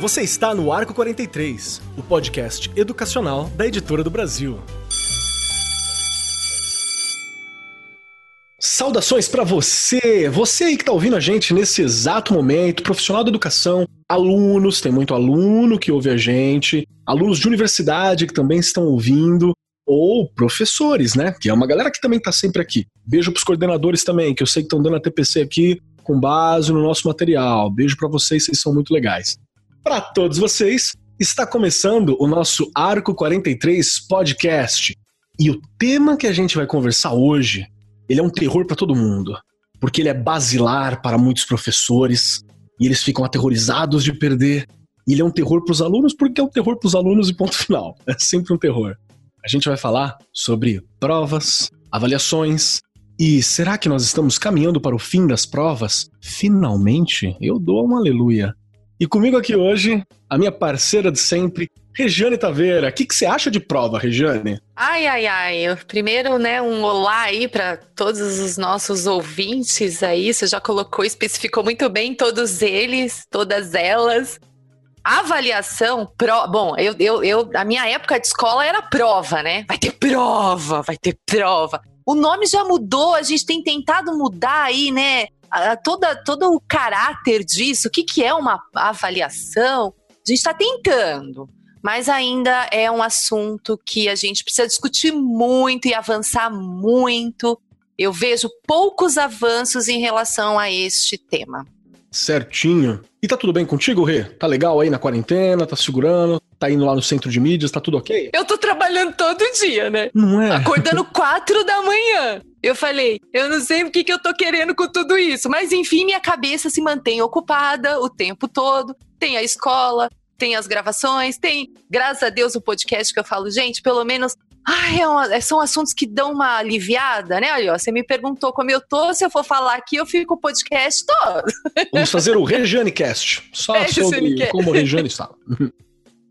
Você está no Arco 43, o podcast educacional da Editora do Brasil. Saudações para você, você aí que está ouvindo a gente nesse exato momento, profissional da educação, alunos, tem muito aluno que ouve a gente, alunos de universidade que também estão ouvindo, ou professores, né? Que é uma galera que também está sempre aqui. Beijo para os coordenadores também, que eu sei que estão dando a TPC aqui com base no nosso material. Beijo para vocês, vocês são muito legais. Para todos vocês, está começando o nosso Arco 43 podcast. E o tema que a gente vai conversar hoje, ele é um terror para todo mundo, porque ele é basilar para muitos professores e eles ficam aterrorizados de perder. E ele é um terror para os alunos porque é um terror para os alunos e ponto final. É sempre um terror. A gente vai falar sobre provas, avaliações, e será que nós estamos caminhando para o fim das provas? Finalmente, eu dou um aleluia. E comigo aqui hoje, a minha parceira de sempre, Regiane Taveira. O que, que você acha de prova, Regiane? Ai, ai, ai. Primeiro, né, um olá aí para todos os nossos ouvintes aí. Você já colocou, especificou muito bem todos eles, todas elas. Avaliação, pro... bom, eu, eu, eu, a minha época de escola era prova, né? Vai ter prova, vai ter prova. O nome já mudou, a gente tem tentado mudar aí, né? Toda, todo o caráter disso, o que, que é uma avaliação. A gente está tentando, mas ainda é um assunto que a gente precisa discutir muito e avançar muito. Eu vejo poucos avanços em relação a este tema. Certinho. E tá tudo bem contigo, Rê? Tá legal aí na quarentena? Tá segurando? Tá indo lá no centro de mídias? Tá tudo ok? Eu tô trabalhando todo dia, né? Não é? Acordando quatro da manhã. Eu falei, eu não sei o que, que eu tô querendo com tudo isso. Mas enfim, minha cabeça se mantém ocupada o tempo todo. Tem a escola, tem as gravações, tem, graças a Deus, o podcast que eu falo, gente, pelo menos Ai, é uma, é, são assuntos que dão uma aliviada, né? Olha, você me perguntou como eu tô, se eu for falar aqui, eu fico o podcast todo. Vamos fazer o Regiane Cast, só é, sobre como o Regiane está.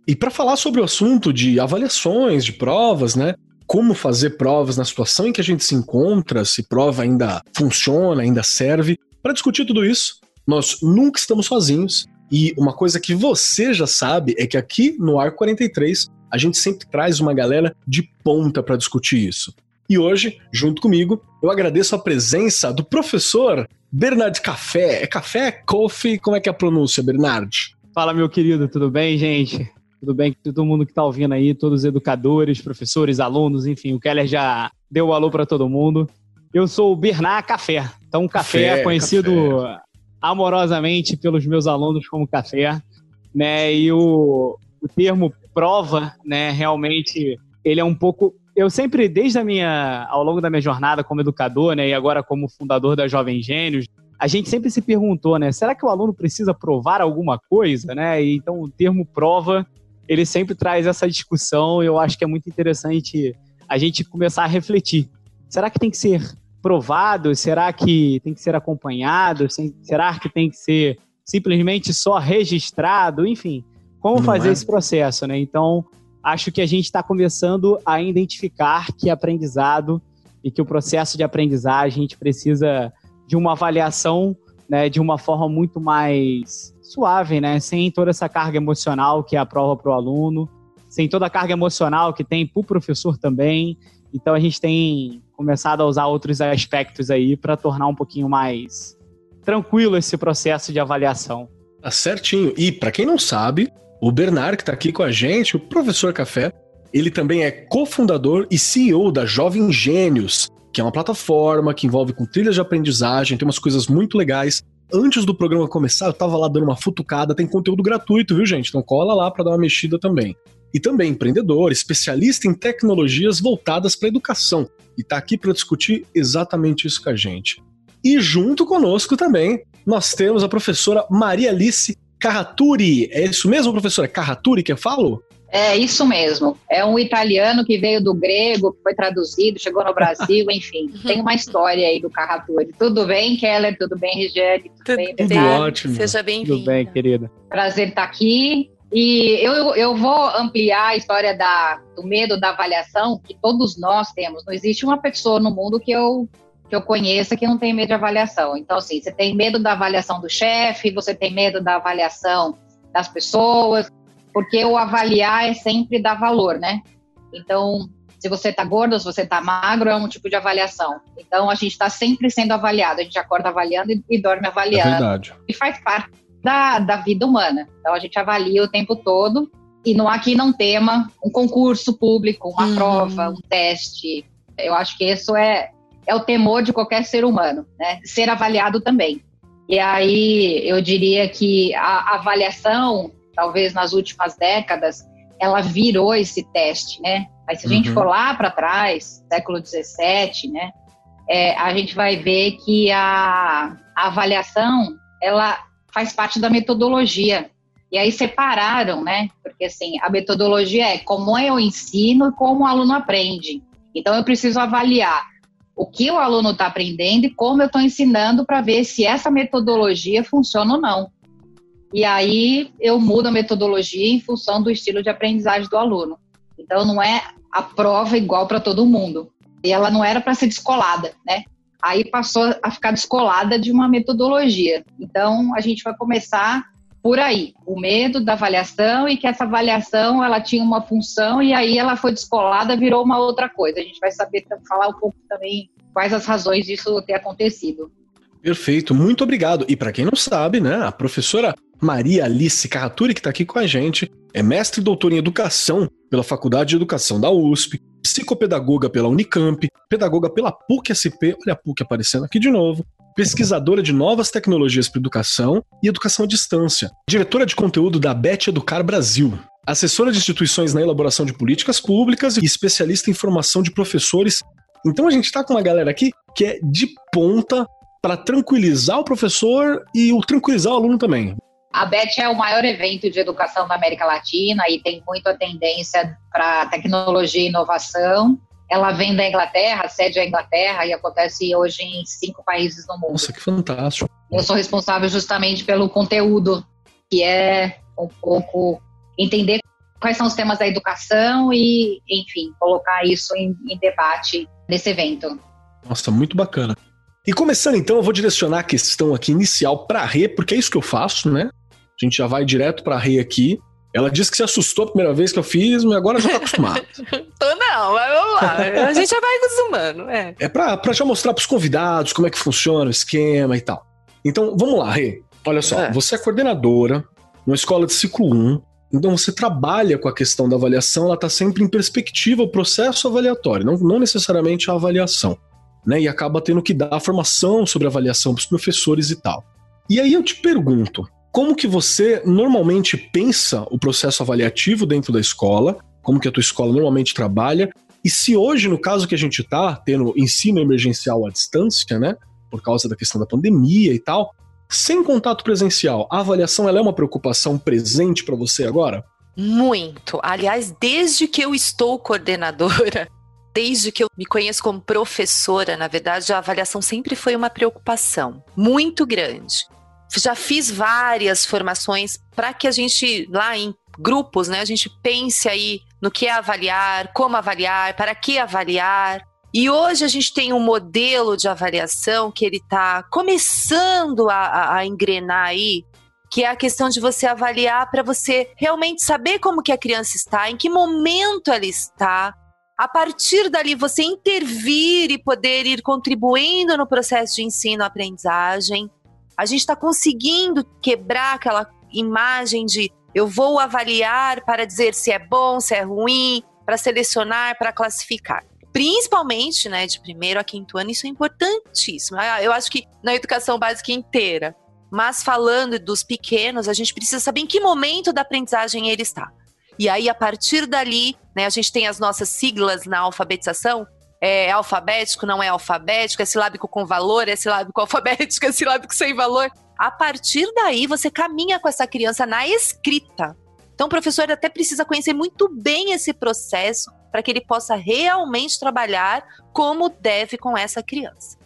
E para falar sobre o assunto de avaliações, de provas, né? Como fazer provas na situação em que a gente se encontra, se prova ainda funciona, ainda serve. Para discutir tudo isso, nós nunca estamos sozinhos. E uma coisa que você já sabe é que aqui no Arco 43 a gente sempre traz uma galera de ponta para discutir isso. E hoje, junto comigo, eu agradeço a presença do professor Bernard Café. É café? Coffee? Como é que é a pronúncia, Bernard? Fala, meu querido, tudo bem, gente? Tudo bem com todo mundo que está ouvindo aí, todos os educadores, professores, alunos, enfim, o Keller já deu o alô para todo mundo. Eu sou o Bernard Café. Então, café, café conhecido café. amorosamente pelos meus alunos como café, né? E o, o termo prova, né, realmente ele é um pouco eu sempre desde a minha ao longo da minha jornada como educador, né, e agora como fundador da Jovem Gênios, a gente sempre se perguntou, né, será que o aluno precisa provar alguma coisa, né? E então o termo prova, ele sempre traz essa discussão, e eu acho que é muito interessante a gente começar a refletir. Será que tem que ser provado? Será que tem que ser acompanhado? Será que tem que ser simplesmente só registrado? Enfim, como Não fazer é? esse processo, né? Então, acho que a gente está começando a identificar que aprendizado e que o processo de aprendizagem a gente precisa de uma avaliação né, de uma forma muito mais suave, né? Sem toda essa carga emocional que é a prova para o aluno, sem toda a carga emocional que tem para o professor também. Então a gente tem começado a usar outros aspectos aí para tornar um pouquinho mais tranquilo esse processo de avaliação. Tá certinho. E para quem não sabe, o Bernard, que está aqui com a gente, o professor Café, ele também é cofundador e CEO da Jovem Gênios, que é uma plataforma que envolve com trilhas de aprendizagem, tem umas coisas muito legais. Antes do programa começar, eu tava lá dando uma futucada, tem conteúdo gratuito, viu, gente? Então cola lá para dar uma mexida também. E também empreendedor, especialista em tecnologias voltadas para educação, e tá aqui para discutir exatamente isso com a gente. E junto conosco também, nós temos a professora Maria Alice Carraturi. É isso mesmo, professora? É Carraturi que eu falo? É isso mesmo. É um italiano que veio do grego, que foi traduzido, chegou no Brasil, enfim. Tem uma história aí do Carraturi. Tudo bem, Keller? Tudo bem, Regiane? Tudo, Tudo bem? Tudo ótimo. Seja bem-vindo. Tudo bem, querida. Prazer estar aqui. E eu, eu vou ampliar a história da, do medo da avaliação que todos nós temos. Não existe uma pessoa no mundo que eu que eu conheça que não tem medo de avaliação. Então, assim, você tem medo da avaliação do chefe, você tem medo da avaliação das pessoas, porque o avaliar é sempre dar valor, né? Então, se você está gordo, se você está magro, é um tipo de avaliação. Então, a gente está sempre sendo avaliado. A gente acorda avaliando e, e dorme avaliando. É verdade. E faz parte da, da vida humana. Então, a gente avalia o tempo todo. E não aqui não tema um concurso público, uma uhum. prova, um teste. Eu acho que isso é, é o temor de qualquer ser humano, né? Ser avaliado também. E aí eu diria que a avaliação, talvez nas últimas décadas, ela virou esse teste, né? Mas se a gente uhum. for lá para trás, século XVII, né? É, a gente vai ver que a, a avaliação ela faz parte da metodologia. E aí separaram, né? Porque assim, a metodologia é como eu ensino e como o aluno aprende. Então eu preciso avaliar o que o aluno está aprendendo e como eu estou ensinando para ver se essa metodologia funciona ou não. E aí eu mudo a metodologia em função do estilo de aprendizagem do aluno. Então não é a prova igual para todo mundo. E ela não era para ser descolada, né? Aí passou a ficar descolada de uma metodologia. Então a gente vai começar por aí, o medo da avaliação e que essa avaliação ela tinha uma função e aí ela foi descolada, virou uma outra coisa. A gente vai saber falar um pouco também quais as razões disso ter acontecido. Perfeito, muito obrigado. E para quem não sabe, né, a professora Maria Alice Carraturi, que está aqui com a gente, é mestre e doutora em educação pela Faculdade de Educação da USP, psicopedagoga pela Unicamp, pedagoga pela PUC-SP, olha a PUC aparecendo aqui de novo, pesquisadora de novas tecnologias para educação e educação à distância, diretora de conteúdo da Bet Educar Brasil, assessora de instituições na elaboração de políticas públicas e especialista em formação de professores. Então a gente está com uma galera aqui que é de ponta para tranquilizar o professor e o tranquilizar o aluno também. A BET é o maior evento de educação da América Latina e tem muita tendência para tecnologia e inovação. Ela vem da Inglaterra, a sede é a Inglaterra e acontece hoje em cinco países no mundo. Nossa, que fantástico. Eu sou responsável justamente pelo conteúdo, que é um pouco entender quais são os temas da educação e, enfim, colocar isso em, em debate nesse evento. Nossa, muito bacana. E começando então, eu vou direcionar a questão aqui inicial para a Rê, porque é isso que eu faço, né? A gente já vai direto para a Rê aqui. Ela disse que se assustou a primeira vez que eu fiz, mas agora já tá acostumada. Tô não, mas vamos lá. A gente já vai acostumando, é. É pra, pra já mostrar pros convidados como é que funciona o esquema e tal. Então, vamos lá, Rê. Olha só, é. você é coordenadora numa escola de ciclo 1, então você trabalha com a questão da avaliação, ela está sempre em perspectiva o processo avaliatório, não, não necessariamente a avaliação. Né, e acaba tendo que dar formação sobre avaliação para os professores e tal. E aí eu te pergunto, como que você normalmente pensa o processo avaliativo dentro da escola, como que a tua escola normalmente trabalha, e se hoje, no caso que a gente está tendo ensino emergencial à distância, né, por causa da questão da pandemia e tal, sem contato presencial, a avaliação ela é uma preocupação presente para você agora? Muito. Aliás, desde que eu estou coordenadora, desde que eu me conheço como professora, na verdade, a avaliação sempre foi uma preocupação muito grande já fiz várias formações para que a gente, lá em grupos, né, a gente pense aí no que é avaliar, como avaliar, para que avaliar. E hoje a gente tem um modelo de avaliação que ele está começando a, a, engrenar aí, que é a questão de você avaliar para você realmente saber como que a criança está, em que momento ela está, a partir dali você intervir e poder ir contribuindo no processo de ensino-aprendizagem a gente está conseguindo quebrar aquela imagem de eu vou avaliar para dizer se é bom, se é ruim, para selecionar, para classificar. Principalmente, né, de primeiro a quinto ano, isso é importantíssimo. Ah, eu acho que na educação básica inteira. Mas falando dos pequenos, a gente precisa saber em que momento da aprendizagem ele está. E aí, a partir dali, né, a gente tem as nossas siglas na alfabetização, é alfabético, não é alfabético, é silábico com valor, é silábico alfabético, é silábico sem valor. A partir daí, você caminha com essa criança na escrita. Então, o professor até precisa conhecer muito bem esse processo para que ele possa realmente trabalhar como deve com essa criança.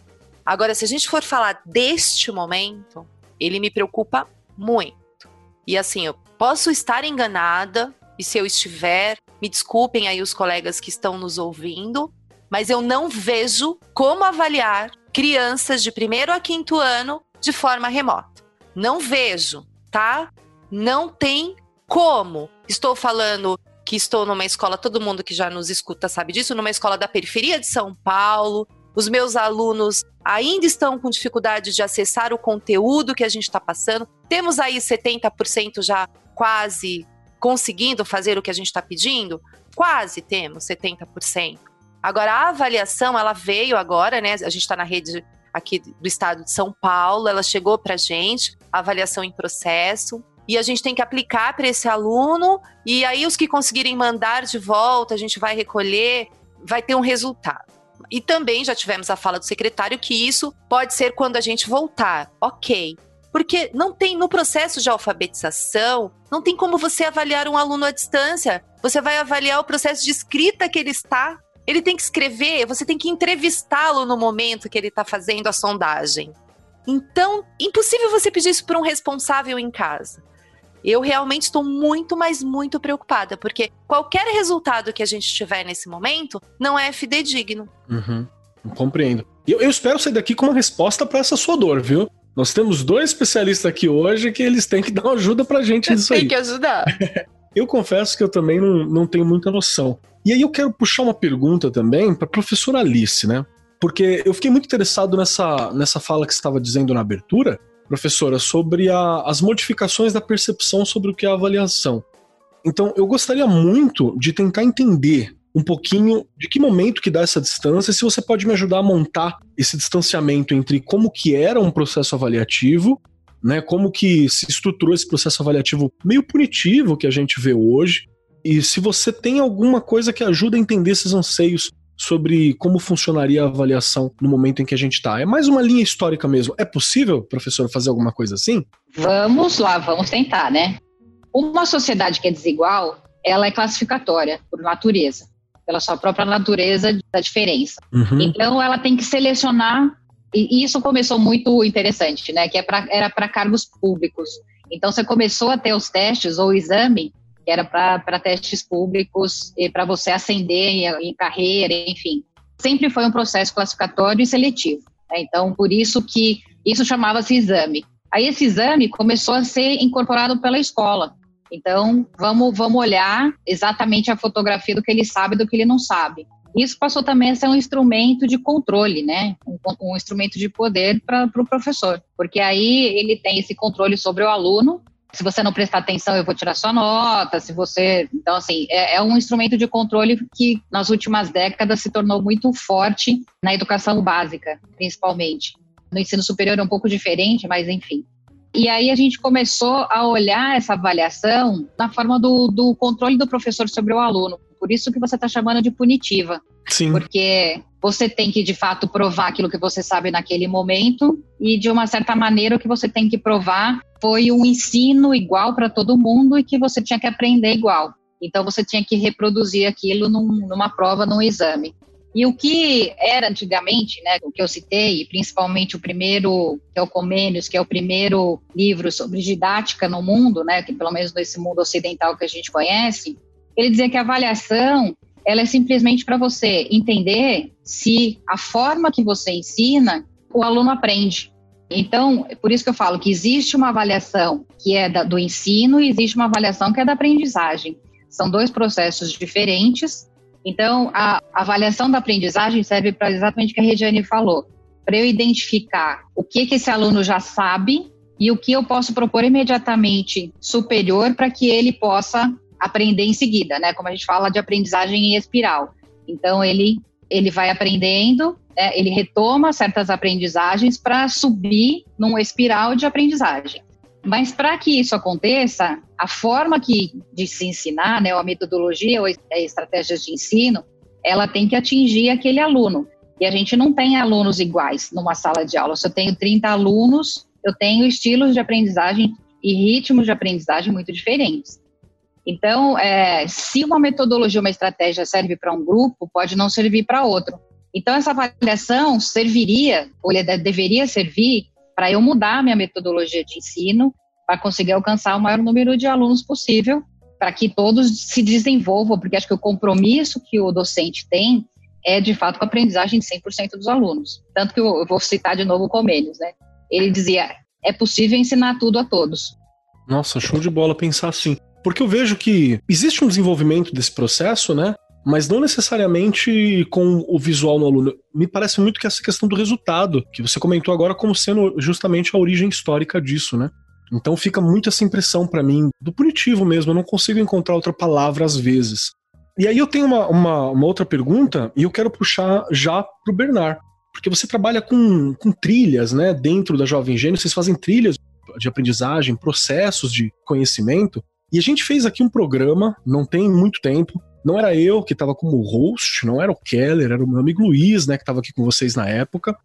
Agora, se a gente for falar deste momento, ele me preocupa muito. E assim, eu posso estar enganada, e se eu estiver, me desculpem aí os colegas que estão nos ouvindo, mas eu não vejo como avaliar crianças de primeiro a quinto ano de forma remota. Não vejo, tá? Não tem como. Estou falando que estou numa escola, todo mundo que já nos escuta sabe disso, numa escola da periferia de São Paulo. Os meus alunos ainda estão com dificuldade de acessar o conteúdo que a gente está passando. Temos aí 70% já quase conseguindo fazer o que a gente está pedindo? Quase temos 70%. Agora, a avaliação, ela veio agora, né? A gente está na rede aqui do estado de São Paulo, ela chegou para a gente, avaliação em processo e a gente tem que aplicar para esse aluno, e aí os que conseguirem mandar de volta, a gente vai recolher, vai ter um resultado. E também já tivemos a fala do secretário que isso pode ser quando a gente voltar. Ok. Porque não tem no processo de alfabetização, não tem como você avaliar um aluno à distância. Você vai avaliar o processo de escrita que ele está. Ele tem que escrever, você tem que entrevistá-lo no momento que ele está fazendo a sondagem. Então, impossível você pedir isso para um responsável em casa eu realmente estou muito, mas muito preocupada, porque qualquer resultado que a gente tiver nesse momento não é fidedigno. Uhum, compreendo. Eu, eu espero sair daqui com uma resposta para essa sua dor, viu? Nós temos dois especialistas aqui hoje que eles têm que dar uma ajuda pra gente nisso aí. Tem que ajudar. eu confesso que eu também não, não tenho muita noção. E aí eu quero puxar uma pergunta também para a professora Alice, né? Porque eu fiquei muito interessado nessa, nessa fala que você estava dizendo na abertura, professora, sobre a, as modificações da percepção sobre o que é avaliação. Então, eu gostaria muito de tentar entender um pouquinho de que momento que dá essa distância, se você pode me ajudar a montar esse distanciamento entre como que era um processo avaliativo, né, como que se estruturou esse processo avaliativo meio punitivo que a gente vê hoje, e se você tem alguma coisa que ajuda a entender esses anseios sobre como funcionaria a avaliação no momento em que a gente está. É mais uma linha histórica mesmo. É possível, professor, fazer alguma coisa assim? Vamos lá, vamos tentar, né? Uma sociedade que é desigual, ela é classificatória por natureza, pela sua própria natureza da diferença. Uhum. Então, ela tem que selecionar, e isso começou muito interessante, né? Que é pra, era para cargos públicos. Então, você começou a ter os testes ou o exame que era para testes públicos para você ascender em, em, carreira, enfim. Sempre foi um processo classificatório e seletivo. Né? Então, por isso que isso chamava-se exame. Aí esse exame começou a ser incorporado pela escola. Então, vamos, vamos olhar exatamente a fotografia do que ele sabe e do que ele não sabe. Isso passou também a ser um instrumento de controle, né? Um, um instrumento de poder para o pro professor, porque aí ele tem esse controle sobre o aluno se você não prestar atenção, eu vou tirar sua nota. Se você. Então, assim, é, é, um instrumento de controle que nas últimas décadas se tornou muito forte na educação básica, principalmente. No ensino superior é um pouco diferente, mas enfim. E aí a gente começou a olhar essa avaliação na forma do, do controle do professor sobre o aluno. Por isso que você está chamando de punitiva. Sim. Porque você tem que, de fato, provar aquilo que você sabe naquele momento e, de uma certa maneira, o que você tem que provar foi um ensino igual para todo mundo e que você tinha que aprender igual. Então, você tinha que reproduzir aquilo num, numa prova, num exame. E o que era antigamente, né, o que eu citei, principalmente o primeiro, que é o Comênios, que é o primeiro livro sobre didática no mundo, né, que pelo menos nesse mundo ocidental que a gente conhece, ele dizia que a avaliação ela é simplesmente para você entender se a forma que você ensina, o aluno aprende. Então, por isso que eu falo que existe uma avaliação que é da, do ensino e existe uma avaliação que é da aprendizagem. São dois processos diferentes. Então, a avaliação da aprendizagem serve para exatamente o que a Regiane falou, para eu identificar o que, que esse aluno já sabe e o que eu posso propor imediatamente superior para que ele possa aprender em seguida, né? Como a gente fala de aprendizagem em espiral. Então ele ele vai aprendendo, né? ele retoma certas aprendizagens para subir num espiral de aprendizagem. Mas para que isso aconteça, a forma que de se ensinar, né, ou a metodologia ou estratégias de ensino, ela tem que atingir aquele aluno. E a gente não tem alunos iguais numa sala de aula. Se eu tenho 30 alunos, eu tenho estilos de aprendizagem e ritmos de aprendizagem muito diferentes. Então, é, se uma metodologia, uma estratégia serve para um grupo, pode não servir para outro. Então, essa avaliação serviria, ou deveria servir, para eu mudar minha metodologia de ensino, para conseguir alcançar o maior número de alunos possível, para que todos se desenvolvam, porque acho que o compromisso que o docente tem é de fato com a aprendizagem de 100% dos alunos. Tanto que eu vou citar de novo o Comênios, né? Ele dizia: é possível ensinar tudo a todos. Nossa, show de bola pensar assim. Porque eu vejo que existe um desenvolvimento desse processo, né? Mas não necessariamente com o visual no aluno. Me parece muito que essa questão do resultado, que você comentou agora como sendo justamente a origem histórica disso, né? Então fica muito essa impressão para mim do punitivo mesmo, eu não consigo encontrar outra palavra às vezes. E aí eu tenho uma, uma, uma outra pergunta e eu quero puxar já pro Bernard. Porque você trabalha com, com trilhas, né? Dentro da Jovem Gênio, vocês fazem trilhas de aprendizagem, processos de conhecimento. E a gente fez aqui um programa, não tem muito tempo. Não era eu que estava como host, não era o Keller, era o meu amigo Luiz, né, que estava aqui com vocês na época.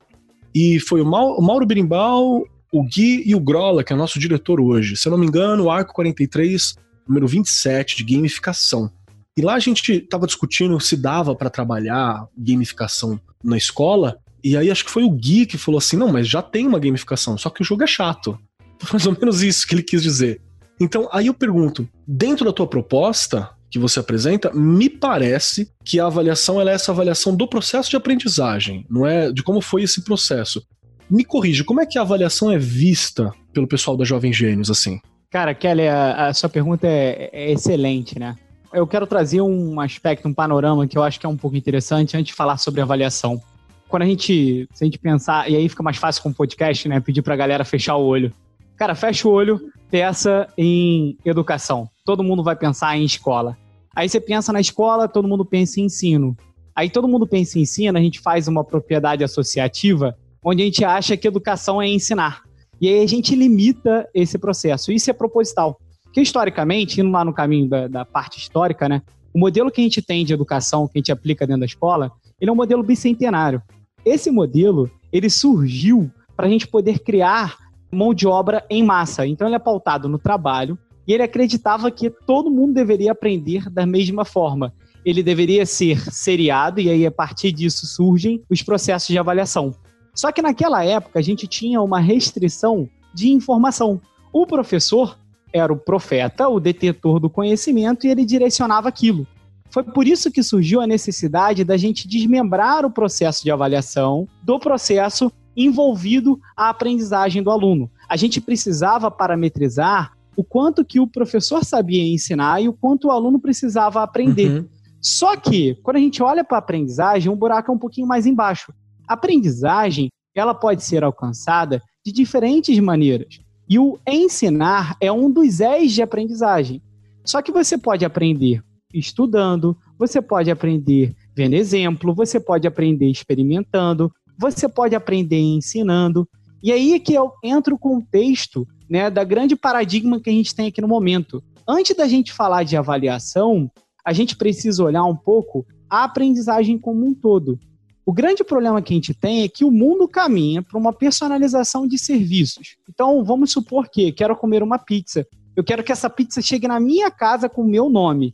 E foi o, Mauro Berimbau, o Gui e o Grola, que é nosso diretor hoje. Se eu não me engano, o Arco 43, número 27, de gamificação. E lá a gente estava discutindo se dava para trabalhar gamificação na escola. E aí acho que foi o Gui que falou assim: não, mas já tem uma gamificação, só que o jogo é chato. Foi mais ou menos isso que ele quis dizer. Então, aí eu pergunto: dentro da tua proposta que você apresenta, me parece que a avaliação é essa avaliação do processo de aprendizagem, não é de como foi esse processo. Me corrija, como é que a avaliação é vista pelo pessoal da Jovem Gênios, assim? Cara, Kelly, a, a sua pergunta é, é, excelente, né? Eu quero trazer um aspecto, um panorama que eu acho que é um pouco interessante antes de falar sobre avaliação. Quando a gente, se a gente pensar, e aí fica mais fácil com o podcast, né? Pedir pra galera fechar o olho. Cara, fecha o olho, pensa em educação. Todo mundo vai pensar em escola. Aí você pensa na escola, todo mundo pensa em ensino. Aí todo mundo pensa em ensino, a gente faz uma propriedade associativa onde a gente acha que educação é ensinar. E aí a gente limita esse processo. Isso é proposital. Porque, historicamente, indo lá no caminho da, da, parte histórica, né? O modelo que a gente tem de educação, que a gente aplica dentro da escola, ele é um modelo bicentenário. Esse modelo, ele surgiu para a gente poder criar mão de obra em massa. Então, ele é pautado no trabalho e ele acreditava que todo mundo deveria aprender da mesma forma. Ele deveria ser seriado e aí, a partir disso, surgem os processos de avaliação. Só que naquela época a gente tinha uma restrição de informação. O professor era o profeta, o detetor do conhecimento, e ele direcionava aquilo. Foi por isso que surgiu a necessidade da gente desmembrar o processo de avaliação do processo envolvido a aprendizagem do aluno. A gente precisava parametrizar o quanto que o professor sabia ensinar e o quanto o aluno precisava aprender. Uhum. Só que, quando a gente olha para a aprendizagem, o buraco é um pouquinho mais embaixo. A aprendizagem, ela pode ser alcançada de diferentes maneiras. E o ensinar é um dos ex de aprendizagem. Só que você pode aprender estudando, você pode aprender vendo exemplo, você pode aprender experimentando, você pode aprender ensinando. E aí é que entra o contexto né, da grande paradigma que a gente tem aqui no momento. Antes da gente falar de avaliação, a gente precisa olhar um pouco a aprendizagem como um todo. O grande problema que a gente tem é que o mundo caminha para uma personalização de serviços. Então, vamos supor que quero comer uma pizza. Eu quero que essa pizza chegue na minha casa com o meu nome.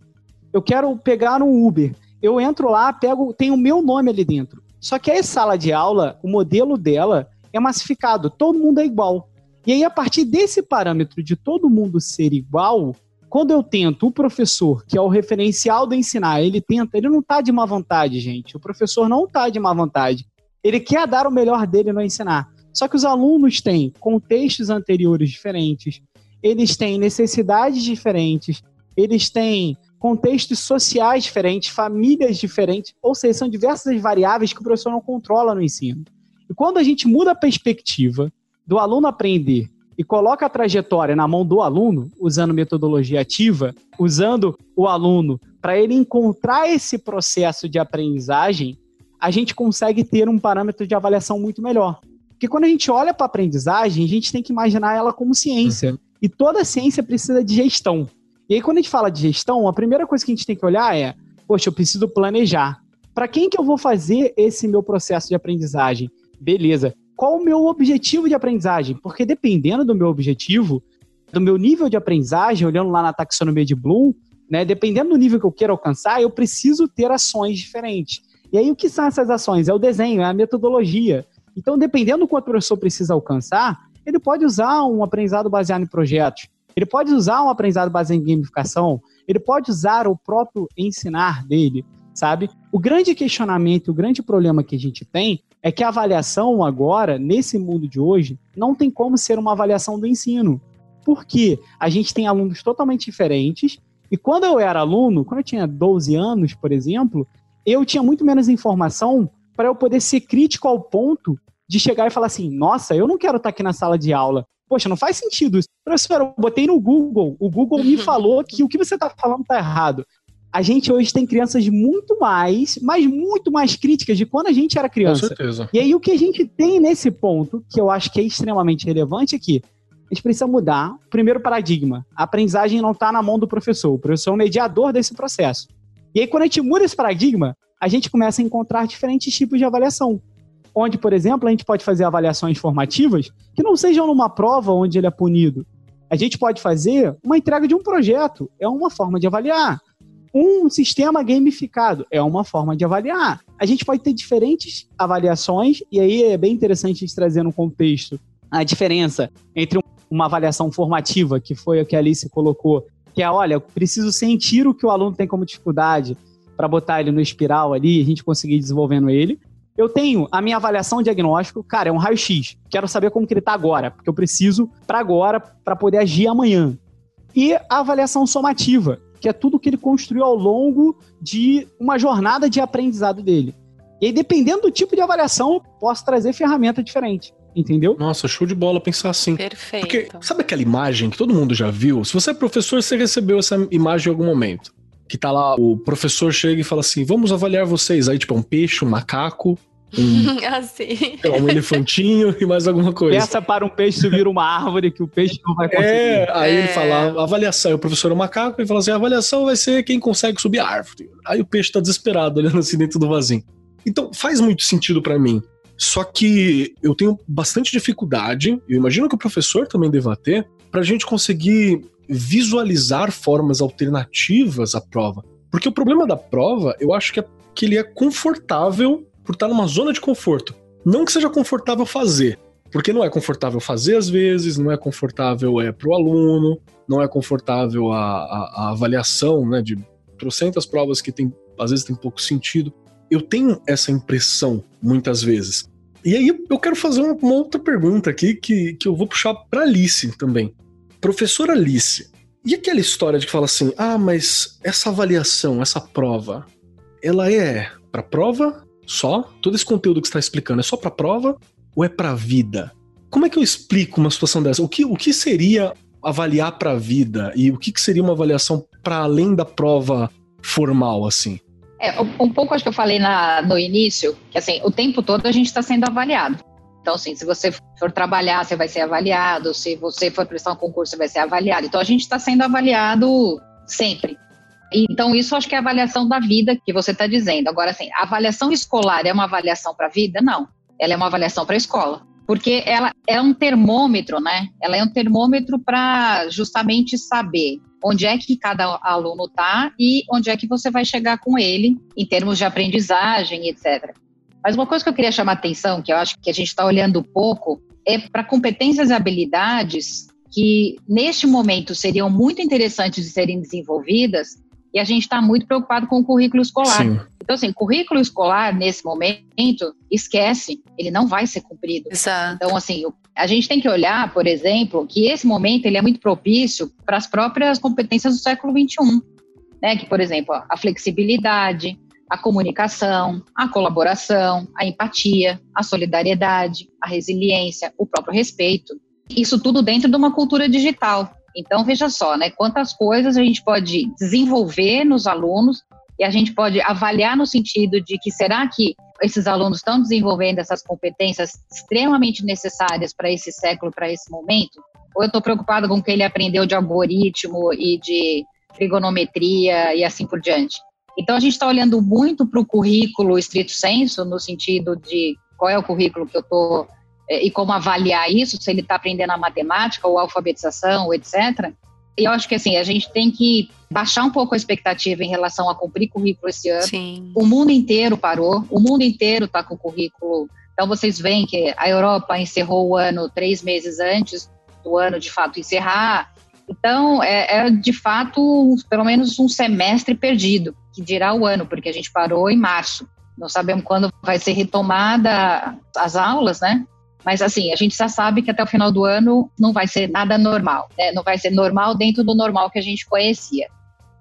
Eu quero pegar um Uber. Eu entro lá, pego, tem o meu nome ali dentro. Só que a sala de aula, o modelo dela é massificado, todo mundo é igual. E aí, a partir desse parâmetro de todo mundo ser igual, quando eu tento, o professor, que é o referencial do ensinar, ele tenta, ele não está de má vontade, gente. O professor não está de má vontade. Ele quer dar o melhor dele no ensinar. Só que os alunos têm contextos anteriores diferentes, eles têm necessidades diferentes, eles têm contextos sociais diferentes, famílias diferentes, ou seja, são diversas variáveis que o professor não controla no ensino. E quando a gente muda a perspectiva do aluno aprender e coloca a trajetória na mão do aluno, usando metodologia ativa, usando o aluno para ele encontrar esse processo de aprendizagem, a gente consegue ter um parâmetro de avaliação muito melhor. Porque quando a gente olha para a aprendizagem, a gente tem que imaginar ela como ciência. Uhum. E toda ciência precisa de gestão. E aí, quando a gente fala de gestão, a primeira coisa que a gente tem que olhar é: poxa, eu preciso planejar. Para quem que eu vou fazer esse meu processo de aprendizagem? Beleza qual o meu objetivo de aprendizagem, porque dependendo do meu objetivo, do meu nível de aprendizagem, olhando lá na taxonomia de Bloom, né, dependendo do nível que eu quero alcançar, eu preciso ter ações diferentes. E aí, o que são essas ações? É o desenho, é a metodologia. Então, dependendo do quanto o professor precisa alcançar, ele pode usar um aprendizado baseado em projetos, ele pode usar um aprendizado baseado em gamificação, ele pode usar o próprio ensinar dele. sabe? O grande questionamento, o grande problema que a gente tem é que a avaliação agora, nesse mundo de hoje, não tem como ser uma avaliação do ensino. Porque a gente tem alunos totalmente diferentes, e quando eu era aluno, quando eu tinha 12 anos, por exemplo, eu tinha muito menos informação para eu poder ser crítico ao ponto de chegar e falar assim: nossa, eu não quero estar aqui na sala de aula. Poxa, não faz sentido isso. Professor, eu botei no Google, o Google me falou que o que você está falando está errado a gente hoje tem crianças muito mais, mas muito mais críticas de quando a gente era criança. Com certeza. E aí o que a gente tem nesse ponto, que eu acho que é extremamente relevante, é que a gente precisa mudar o primeiro paradigma. A aprendizagem não está na mão do professor, o professor é o mediador desse processo. E aí quando a gente muda esse paradigma, a gente começa a encontrar diferentes tipos de avaliação. Onde, por exemplo, a gente pode fazer avaliações formativas que não sejam numa prova onde ele é punido. A gente pode fazer uma entrega de um projeto, é uma forma de avaliar um sistema gamificado. É uma forma de avaliar. A gente pode ter diferentes avaliações, e aí é bem interessante a trazer no contexto a diferença entre uma avaliação formativa, que foi a que a Alice colocou, que é, olha, preciso sentir o que o aluno tem como dificuldade para botar ele no espiral ali a gente conseguir desenvolvendo ele. Eu tenho a minha avaliação diagnóstico, cara, é um raio-x. Quero saber como que ele está agora, porque eu preciso para agora para poder agir amanhã. E a avaliação somativa, que é tudo que ele construiu ao longo de uma jornada de aprendizado dele. E aí, dependendo do tipo de avaliação, eu posso trazer ferramenta diferente. Entendeu? Nossa, show de bola pensar assim. Perfeito. Porque sabe aquela imagem que todo mundo já viu? Se você é professor, você recebeu essa imagem em algum momento. Que tá lá, o professor chega e fala assim: vamos avaliar vocês. Aí, tipo, é um peixe, um macaco, um, assim. um elefantinho e mais alguma coisa. Peça para um peixe subir uma árvore que o peixe não vai conseguir. É, aí é. ele fala, avaliação, o professor é um macaco e fala assim, a avaliação vai ser quem consegue subir a árvore. Aí o peixe tá desesperado olhando assim dentro do vasinho. Então faz muito sentido para mim. Só que eu tenho bastante dificuldade, eu imagino que o professor também deva ter, pra gente conseguir visualizar formas alternativas à prova. Porque o problema da prova, eu acho que é que ele é confortável por estar numa zona de conforto. Não que seja confortável fazer, porque não é confortável fazer às vezes, não é confortável é, para o aluno, não é confortável a, a, a avaliação né, de trocentas provas que tem, às vezes tem pouco sentido. Eu tenho essa impressão muitas vezes. E aí eu quero fazer uma, uma outra pergunta aqui que, que eu vou puxar para Alice também. Professora Alice, e aquela história de que fala assim: ah, mas essa avaliação, essa prova, ela é para prova só? Todo esse conteúdo que está explicando é só para prova ou é para vida? Como é que eu explico uma situação dessa? O que, o que seria avaliar para a vida e o que, que seria uma avaliação para além da prova formal, assim? É, um pouco acho que eu falei na, no início, que assim, o tempo todo a gente está sendo avaliado. Então, assim, se você for trabalhar, você vai ser avaliado, se você for prestar um concurso, você vai ser avaliado. Então, a gente está sendo avaliado sempre. Então, isso acho que é a avaliação da vida que você está dizendo. Agora, assim, a avaliação escolar é uma avaliação para a vida? Não. Ela é uma avaliação para a escola. Porque ela é um termômetro, né? Ela é um termômetro para justamente saber onde é que cada aluno está e onde é que você vai chegar com ele em termos de aprendizagem, etc. Mas uma coisa que eu queria chamar a atenção, que eu acho que a gente está olhando pouco, é para competências e habilidades que, neste momento, seriam muito interessantes de serem desenvolvidas, e a gente está muito preocupado com o currículo escolar. Sim. Então, assim, currículo escolar, nesse momento, esquece, ele não vai ser cumprido. Exato. Então, assim, a gente tem que olhar, por exemplo, que esse momento ele é muito propício para as próprias competências do século XXI. Né? Que, por exemplo, a flexibilidade, a comunicação, a colaboração, a empatia, a solidariedade, a resiliência, o próprio respeito. Isso tudo dentro de uma cultura digital. Então, veja só, né, quantas coisas a gente pode desenvolver nos alunos e a gente pode avaliar no sentido de que será que esses alunos estão desenvolvendo essas competências extremamente necessárias para esse século, para esse momento? Ou eu estou preocupado com o que ele aprendeu de algoritmo e de trigonometria e assim por diante? Então, a gente está olhando muito para o currículo estrito senso, no sentido de qual é o currículo que eu estou é, e como avaliar isso, se ele está aprendendo a matemática ou a alfabetização, ou etc. E eu acho que assim, a gente tem que baixar um pouco a expectativa em relação a cumprir currículo esse ano. Sim. O mundo inteiro parou, o mundo inteiro está com currículo. Então vocês veem que a Europa encerrou o ano três meses antes do ano de fato encerrar. Então é, é de fato pelo menos um semestre perdido. Que dirá o ano, porque a gente parou em março. Não sabemos quando vai ser retomada as aulas, né? Mas assim, a gente já sabe que até o final do ano não vai ser nada normal, né? Não vai ser normal dentro do normal que a gente conhecia.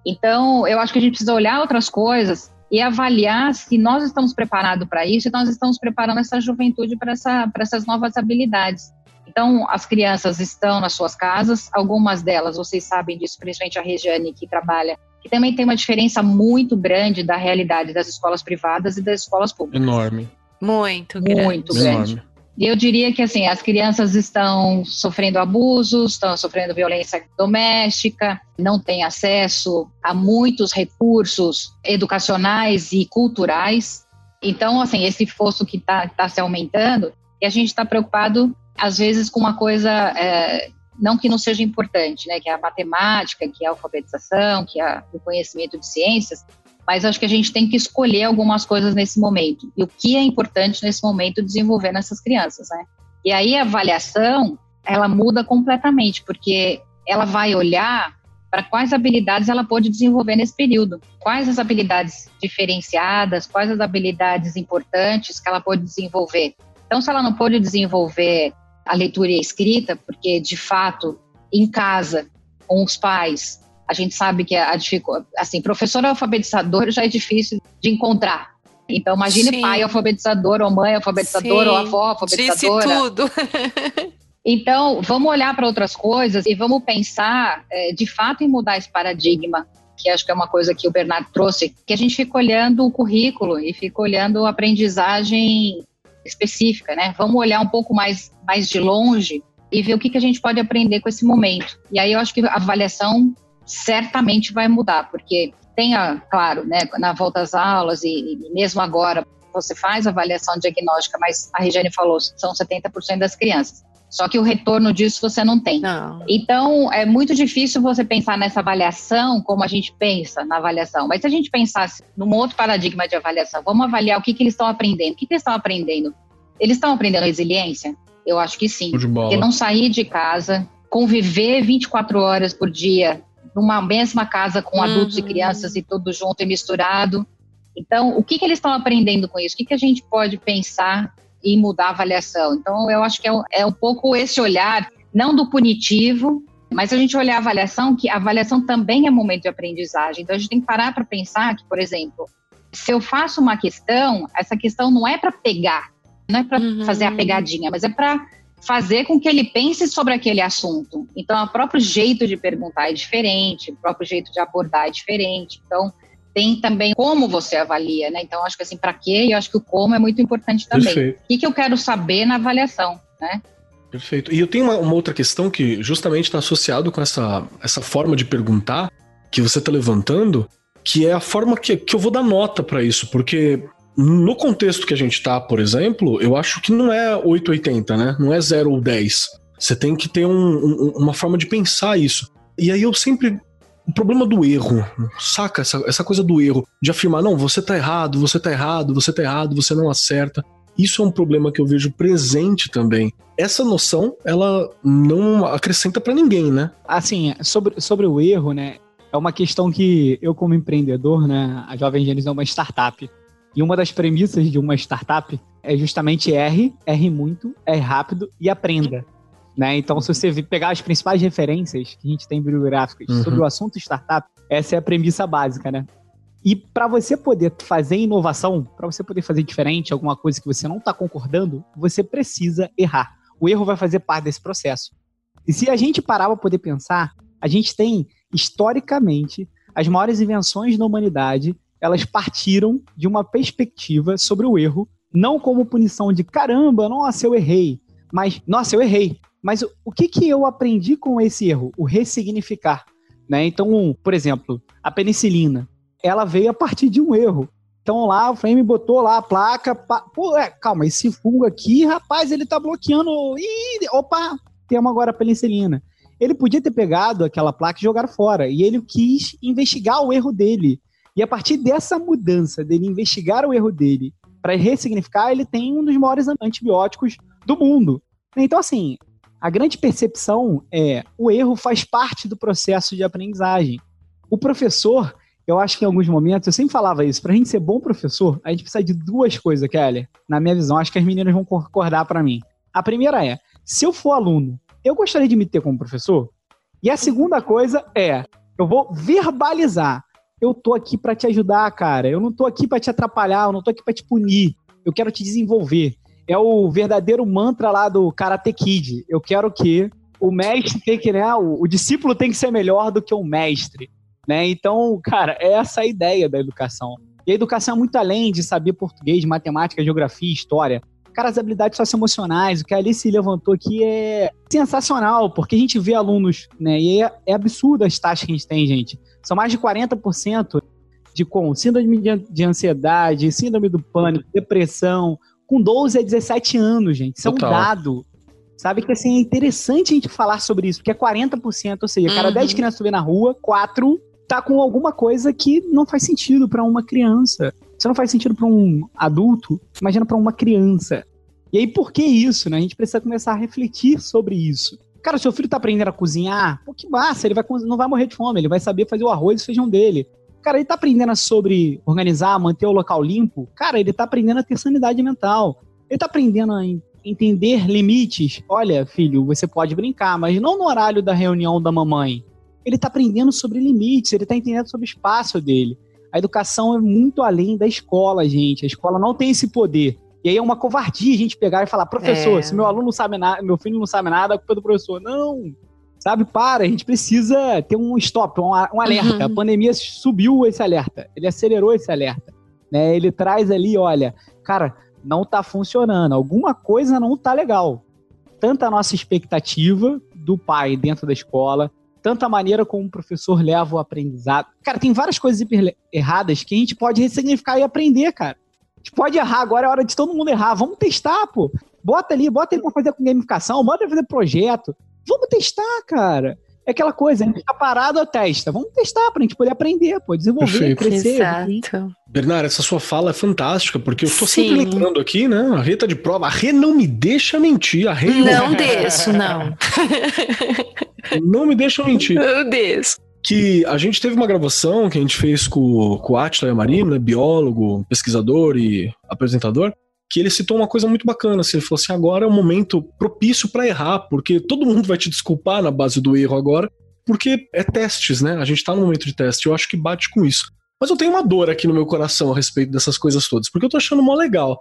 Então, eu acho que a gente precisa olhar outras coisas e avaliar se nós estamos preparados para isso e nós estamos preparando essa juventude para essa, essas novas habilidades. Então, as crianças estão nas suas casas, algumas delas, vocês sabem disso, principalmente a Regiane, que trabalha, que também tem uma diferença muito grande da realidade das escolas privadas e das escolas públicas. Enorme. Muito grande. Muito grande. Enorme. E eu diria que assim, as crianças estão sofrendo abusos, estão sofrendo violência doméstica, não têm acesso a muitos recursos educacionais e culturais. Então, assim, esse fosso que está tá se aumentando, e a gente está preocupado, às vezes, com uma coisa, é, não que não seja importante, né, que é a matemática, que é a alfabetização, que é o conhecimento de ciências, mas acho que a gente tem que escolher algumas coisas nesse momento. E o que é importante nesse momento desenvolver nessas crianças, né? E aí a avaliação, ela muda completamente, porque ela vai olhar para quais habilidades ela pode desenvolver nesse período. Quais as habilidades diferenciadas, quais as habilidades importantes que ela pode desenvolver. Então, se ela não pode desenvolver a leitura e a escrita, porque de fato, em casa, com os pais, a gente sabe que a dificuldade, assim, professor alfabetizador já é difícil de encontrar. Então, imagine Sim. pai alfabetizador, ou mãe alfabetizadora, ou avó alfabetizadora. Disse tudo. então, vamos olhar para outras coisas e vamos pensar, é, de fato, em mudar esse paradigma, que acho que é uma coisa que o Bernardo trouxe, que a gente fica olhando o currículo e fica olhando a aprendizagem específica, né? Vamos olhar um pouco mais, mais de longe e ver o que, que a gente pode aprender com esse momento. E aí eu acho que a avaliação certamente vai mudar, porque tem, a, claro, né, na volta às aulas e, e mesmo agora você faz avaliação diagnóstica, mas a Regiane falou, são 70% das crianças. Só que o retorno disso você não tem. Não. Então, é muito difícil você pensar nessa avaliação como a gente pensa na avaliação. Mas se a gente pensasse num outro paradigma de avaliação, vamos avaliar o que, que eles estão aprendendo. O que, que eles estão aprendendo? Eles estão aprendendo resiliência? Eu acho que sim. Porque não sair de casa, conviver 24 horas por dia numa mesma casa com adultos uhum. e crianças e tudo junto e misturado. Então, o que, que eles estão aprendendo com isso? O que, que a gente pode pensar e mudar a avaliação? Então, eu acho que é, é um pouco esse olhar, não do punitivo, mas a gente olhar a avaliação, que a avaliação também é momento de aprendizagem. Então, a gente tem que parar para pensar que, por exemplo, se eu faço uma questão, essa questão não é para pegar, não é para uhum. fazer a pegadinha, mas é para fazer com que ele pense sobre aquele assunto. Então, o próprio jeito de perguntar é diferente, o próprio jeito de abordar é diferente. Então, tem também como você avalia, né? Então, acho que assim, para quê? E acho que o como é muito importante também. Perfeito. O que, que eu quero saber na avaliação, né? Perfeito. E eu tenho uma, uma outra questão que justamente está associado com essa, essa forma de perguntar que você está levantando, que é a forma que, que eu vou dar nota para isso, porque no contexto que a gente tá, por exemplo, eu acho que não é 880, né? Não é 0 ou 10. Você tem que ter um, um, uma forma de pensar isso. E aí eu sempre. O problema do erro, saca? Essa, essa coisa do erro, de afirmar, não, você tá errado, você tá errado, você tá errado, você não acerta. Isso é um problema que eu vejo presente também. Essa noção, ela não acrescenta para ninguém, né? Assim, sobre, sobre o erro, né? É uma questão que eu, como empreendedor, né? A Jovem Gênesis é uma startup. E uma das premissas de uma startup é justamente erre, erre muito, erre rápido e aprenda. Né? Então, se você pegar as principais referências que a gente tem bibliográficas uhum. sobre o assunto startup, essa é a premissa básica, né? E para você poder fazer inovação, para você poder fazer diferente, alguma coisa que você não está concordando, você precisa errar. O erro vai fazer parte desse processo. E se a gente parar para poder pensar, a gente tem, historicamente, as maiores invenções da humanidade elas partiram de uma perspectiva sobre o erro, não como punição de caramba, nossa, eu errei, mas nossa, eu errei. Mas o que, que eu aprendi com esse erro? O ressignificar. Né? Então, por exemplo, a penicilina, ela veio a partir de um erro. Então lá o Frame botou lá a placa, pô, é, calma, esse fungo aqui, rapaz, ele tá bloqueando. Ih, opa, temos agora a penicilina. Ele podia ter pegado aquela placa e jogar fora, e ele quis investigar o erro dele. E a partir dessa mudança dele investigar o erro dele para ressignificar, ele tem um dos maiores antibióticos do mundo. Então, assim, a grande percepção é o erro faz parte do processo de aprendizagem. O professor, eu acho que em alguns momentos, eu sempre falava isso, pra gente ser bom professor, a gente precisa de duas coisas, Kelly. Na minha visão, acho que as meninas vão concordar para mim. A primeira é, se eu for aluno, eu gostaria de me ter como professor? E a segunda coisa é, eu vou verbalizar. Eu tô aqui para te ajudar, cara. Eu não tô aqui para te atrapalhar, eu não tô aqui para te punir. Eu quero te desenvolver. É o verdadeiro mantra lá do Karate Kid. Eu quero que o mestre tem que, né, o, o discípulo tem que ser melhor do que o mestre. Né? Então, cara, é essa a ideia da educação. E a educação é muito além de saber português, matemática, geografia, história. Cara, as habilidades socioemocionais, o que a Alice levantou aqui é sensacional, porque a gente vê alunos, né? E é, é absurdo as taxas que a gente tem, gente. São mais de 40% de com síndrome de ansiedade, síndrome do pânico, depressão, com 12 a 17 anos, gente. Isso Total. é um dado. Sabe que assim, é interessante a gente falar sobre isso, porque é 40%, ou seja, cada uhum. 10 crianças que tu vê na rua, 4 tá com alguma coisa que não faz sentido para uma criança. Se não faz sentido para um adulto, imagina para uma criança. E aí, por que isso, né? A gente precisa começar a refletir sobre isso. Cara, seu filho tá aprendendo a cozinhar, pô, que massa, ele vai, não vai morrer de fome, ele vai saber fazer o arroz e feijão dele. Cara, ele tá aprendendo sobre organizar, manter o local limpo. Cara, ele tá aprendendo a ter sanidade mental. Ele tá aprendendo a entender limites. Olha, filho, você pode brincar, mas não no horário da reunião da mamãe ele está aprendendo sobre limites, ele está entendendo sobre o espaço dele. A educação é muito além da escola, gente. A escola não tem esse poder. E aí é uma covardia a gente pegar e falar, professor, é. se meu aluno não sabe nada, meu filho não sabe nada, a culpa é do professor. Não, sabe, para, a gente precisa ter um stop, um, um alerta. Uhum. A pandemia subiu esse alerta, ele acelerou esse alerta. Né? Ele traz ali, olha, cara, não está funcionando, alguma coisa não está legal. Tanta a nossa expectativa do pai dentro da escola, tanto a maneira como o professor leva o aprendizado. Cara, tem várias coisas hiper erradas que a gente pode ressignificar e aprender, cara. A gente pode errar, agora é hora de todo mundo errar. Vamos testar, pô. Bota ali, bota ele pra fazer com gamificação, bota ele fazer projeto. Vamos testar, cara. É aquela coisa, a gente tá parado, a testa. Vamos testar pra gente poder aprender, pô, desenvolver, Perfeito. crescer. Exato. Bernardo, essa sua fala é fantástica, porque eu tô Sim. sempre lembrando aqui, né? A Rê tá de prova. A Rê não me deixa mentir. A Rê não, não deixo, não. Não me deixa mentir. Meu Deus. Que a gente teve uma gravação que a gente fez com, com o Atila Yamarino, né, biólogo, pesquisador e apresentador, que ele citou uma coisa muito bacana. Assim, ele falou assim: agora é um momento propício para errar, porque todo mundo vai te desculpar na base do erro agora, porque é testes, né? A gente tá no momento de teste. Eu acho que bate com isso. Mas eu tenho uma dor aqui no meu coração a respeito dessas coisas todas, porque eu tô achando mó legal.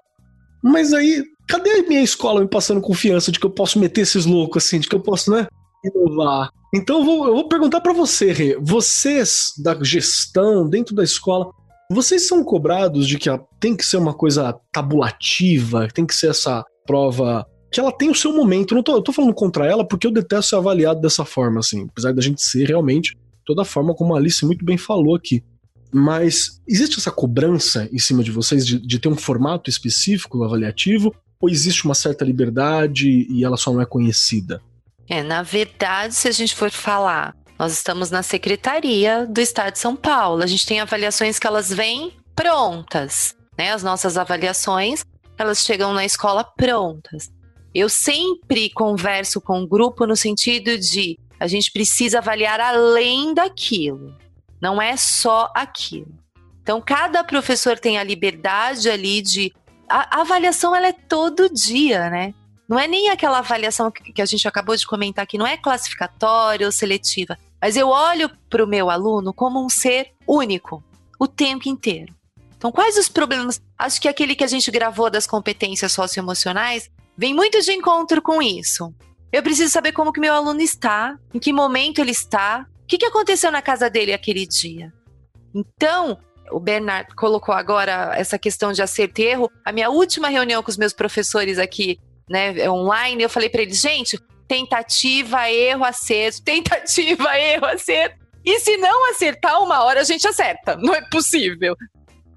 Mas aí, cadê a minha escola me passando confiança de que eu posso meter esses loucos assim, de que eu posso, né? inovar. Então eu vou, eu vou perguntar para você, Rê. Vocês da gestão dentro da escola, vocês são cobrados de que tem que ser uma coisa tabulativa, tem que ser essa prova que ela tem o seu momento. Não tô, eu tô falando contra ela porque eu detesto ser avaliado dessa forma, assim. Apesar da gente ser realmente toda forma como a Alice muito bem falou aqui. Mas existe essa cobrança em cima de vocês de, de ter um formato específico avaliativo? Ou existe uma certa liberdade e ela só não é conhecida? É, na verdade, se a gente for falar, nós estamos na Secretaria do Estado de São Paulo. A gente tem avaliações que elas vêm prontas, né? As nossas avaliações, elas chegam na escola prontas. Eu sempre converso com o grupo no sentido de a gente precisa avaliar além daquilo. Não é só aquilo. Então, cada professor tem a liberdade ali de. A, avaliação ela é todo dia, né? Não é nem aquela avaliação que a gente acabou de comentar aqui, não é classificatória ou seletiva, mas eu olho para o meu aluno como um ser único o tempo inteiro. Então, quais os problemas? Acho que aquele que a gente gravou das competências socioemocionais vem muito de encontro com isso. Eu preciso saber como que meu aluno está, em que momento ele está, o que, que aconteceu na casa dele aquele dia. Então, o Bernard colocou agora essa questão de acerto e erro. A minha última reunião com os meus professores aqui né, online, eu falei para eles, gente, tentativa, erro, acerto, tentativa, erro, acerto. E se não acertar uma hora, a gente acerta. Não é possível.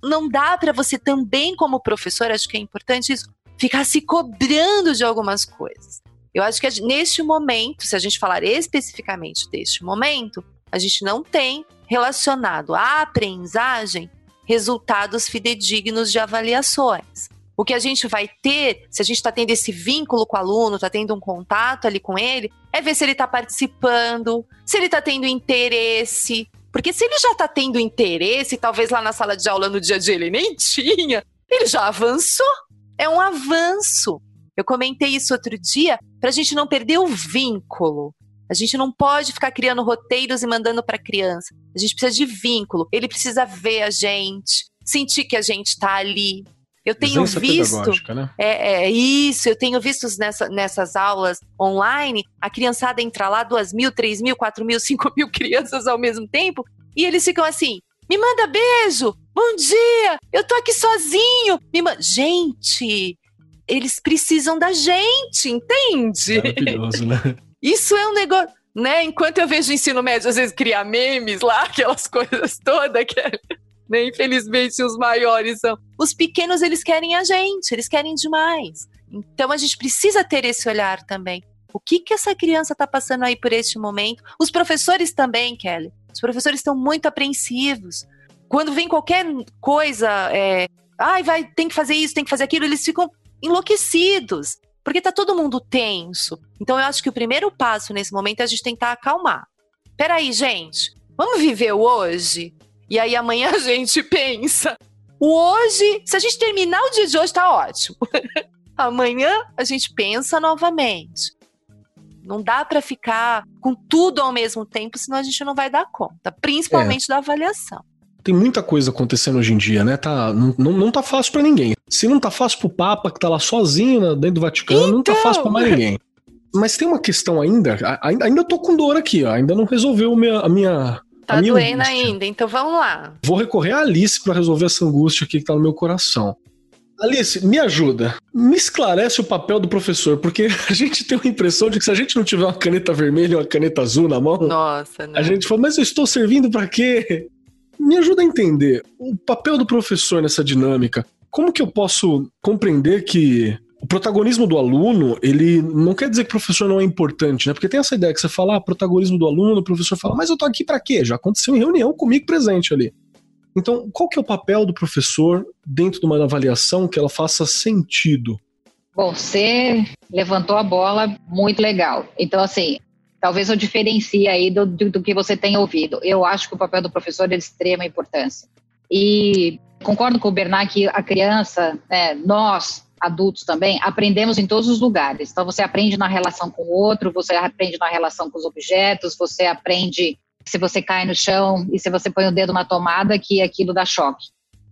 Não dá para você também, como professor, acho que é importante isso, ficar se cobrando de algumas coisas. Eu acho que neste momento, se a gente falar especificamente deste momento, a gente não tem relacionado à aprendizagem resultados fidedignos de avaliações. O que a gente vai ter, se a gente está tendo esse vínculo com o aluno, está tendo um contato ali com ele, é ver se ele está participando, se ele está tendo interesse. Porque se ele já está tendo interesse, talvez lá na sala de aula no dia a dia ele nem tinha, ele já avançou. É um avanço. Eu comentei isso outro dia para a gente não perder o vínculo. A gente não pode ficar criando roteiros e mandando para criança. A gente precisa de vínculo. Ele precisa ver a gente, sentir que a gente está ali. Eu tenho visto. Né? É, é, isso, eu tenho visto nessa, nessas aulas online, a criançada entra lá, duas mil, três mil, quatro mil, cinco mil crianças ao mesmo tempo, e eles ficam assim: me manda beijo, bom dia, eu tô aqui sozinho. Me ma... Gente, eles precisam da gente, entende? Maravilhoso, né? Isso é um negócio. Né? Enquanto eu vejo o ensino médio, às vezes, criar memes lá, aquelas coisas todas que é, né? infelizmente os maiores são. Os pequenos, eles querem a gente, eles querem demais. Então a gente precisa ter esse olhar também. O que que essa criança está passando aí por este momento? Os professores também, Kelly. Os professores estão muito apreensivos. Quando vem qualquer coisa, é, ai, vai, tem que fazer isso, tem que fazer aquilo, eles ficam enlouquecidos porque tá todo mundo tenso. Então eu acho que o primeiro passo nesse momento é a gente tentar acalmar. Peraí, gente, vamos viver o hoje? E aí amanhã a gente pensa. O hoje, se a gente terminar o dia de hoje, tá ótimo. amanhã a gente pensa novamente. Não dá para ficar com tudo ao mesmo tempo, senão a gente não vai dar conta, principalmente é. da avaliação tem muita coisa acontecendo hoje em dia, né? Tá, não, não tá fácil para ninguém. Se não tá fácil pro Papa, que tá lá sozinho dentro do Vaticano, então... não tá então! fácil pra mais ninguém. Mas tem uma questão ainda, ainda, ainda tô com dor aqui, ó, ainda não resolveu minha, a minha Tá doendo ainda, então vamos lá. Vou recorrer a Alice para resolver essa angústia aqui que tá no meu coração. Alice, me ajuda. Me esclarece o papel do professor, porque a gente tem uma impressão de que se a gente não tiver uma caneta vermelha e uma caneta azul na mão, Nossa, a gente fala, mas eu estou servindo para quê? Me ajuda a entender o papel do professor nessa dinâmica. Como que eu posso compreender que o protagonismo do aluno, ele não quer dizer que o professor não é importante, né? Porque tem essa ideia que você fala, ah, protagonismo do aluno, o professor fala, mas eu tô aqui para quê? Já aconteceu em reunião comigo presente ali. Então, qual que é o papel do professor dentro de uma avaliação que ela faça sentido? Bom, você levantou a bola muito legal. Então, assim, Talvez eu diferencie aí do, do, do, que você tem ouvido. Eu acho que o papel do professor é de extrema importância. E concordo com o Bernard que a criança, né, nós, adultos também, aprendemos em todos os lugares. Então, você aprende na relação com o outro, você aprende na relação com os objetos, você aprende se você cai no chão e se você põe o dedo na tomada, que aquilo dá choque.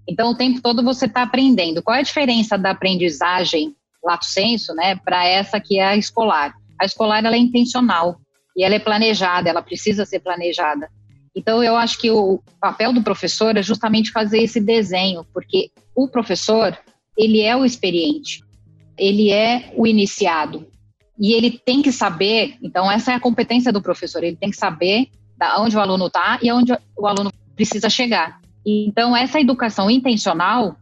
Então, o tempo todo você está aprendendo. Qual é a diferença da aprendizagem, lato senso, né, para essa que é a escolar? A escolar ela é intencional e ela é planejada, ela precisa ser planejada. Então, eu acho que o papel do professor é justamente fazer esse desenho, porque o professor, ele é o experiente, ele é o iniciado, e ele tem que saber, então essa é a competência do professor, ele tem que saber da onde o aluno está e aonde o aluno precisa chegar. Então, essa educação intencional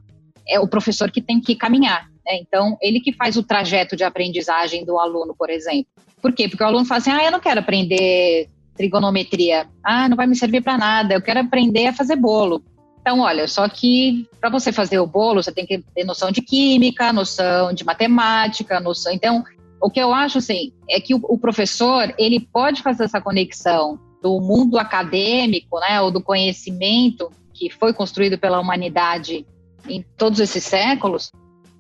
é o professor que tem que caminhar. Né? Então, ele que faz o trajeto de aprendizagem do aluno, por exemplo. Por quê? Porque o aluno fala assim: ah, eu não quero aprender trigonometria. Ah, não vai me servir para nada. Eu quero aprender a fazer bolo. Então, olha, só que para você fazer o bolo, você tem que ter noção de química, noção de matemática, noção. Então, o que eu acho assim é que o, o professor ele pode fazer essa conexão do mundo acadêmico, né, ou do conhecimento que foi construído pela humanidade em todos esses séculos,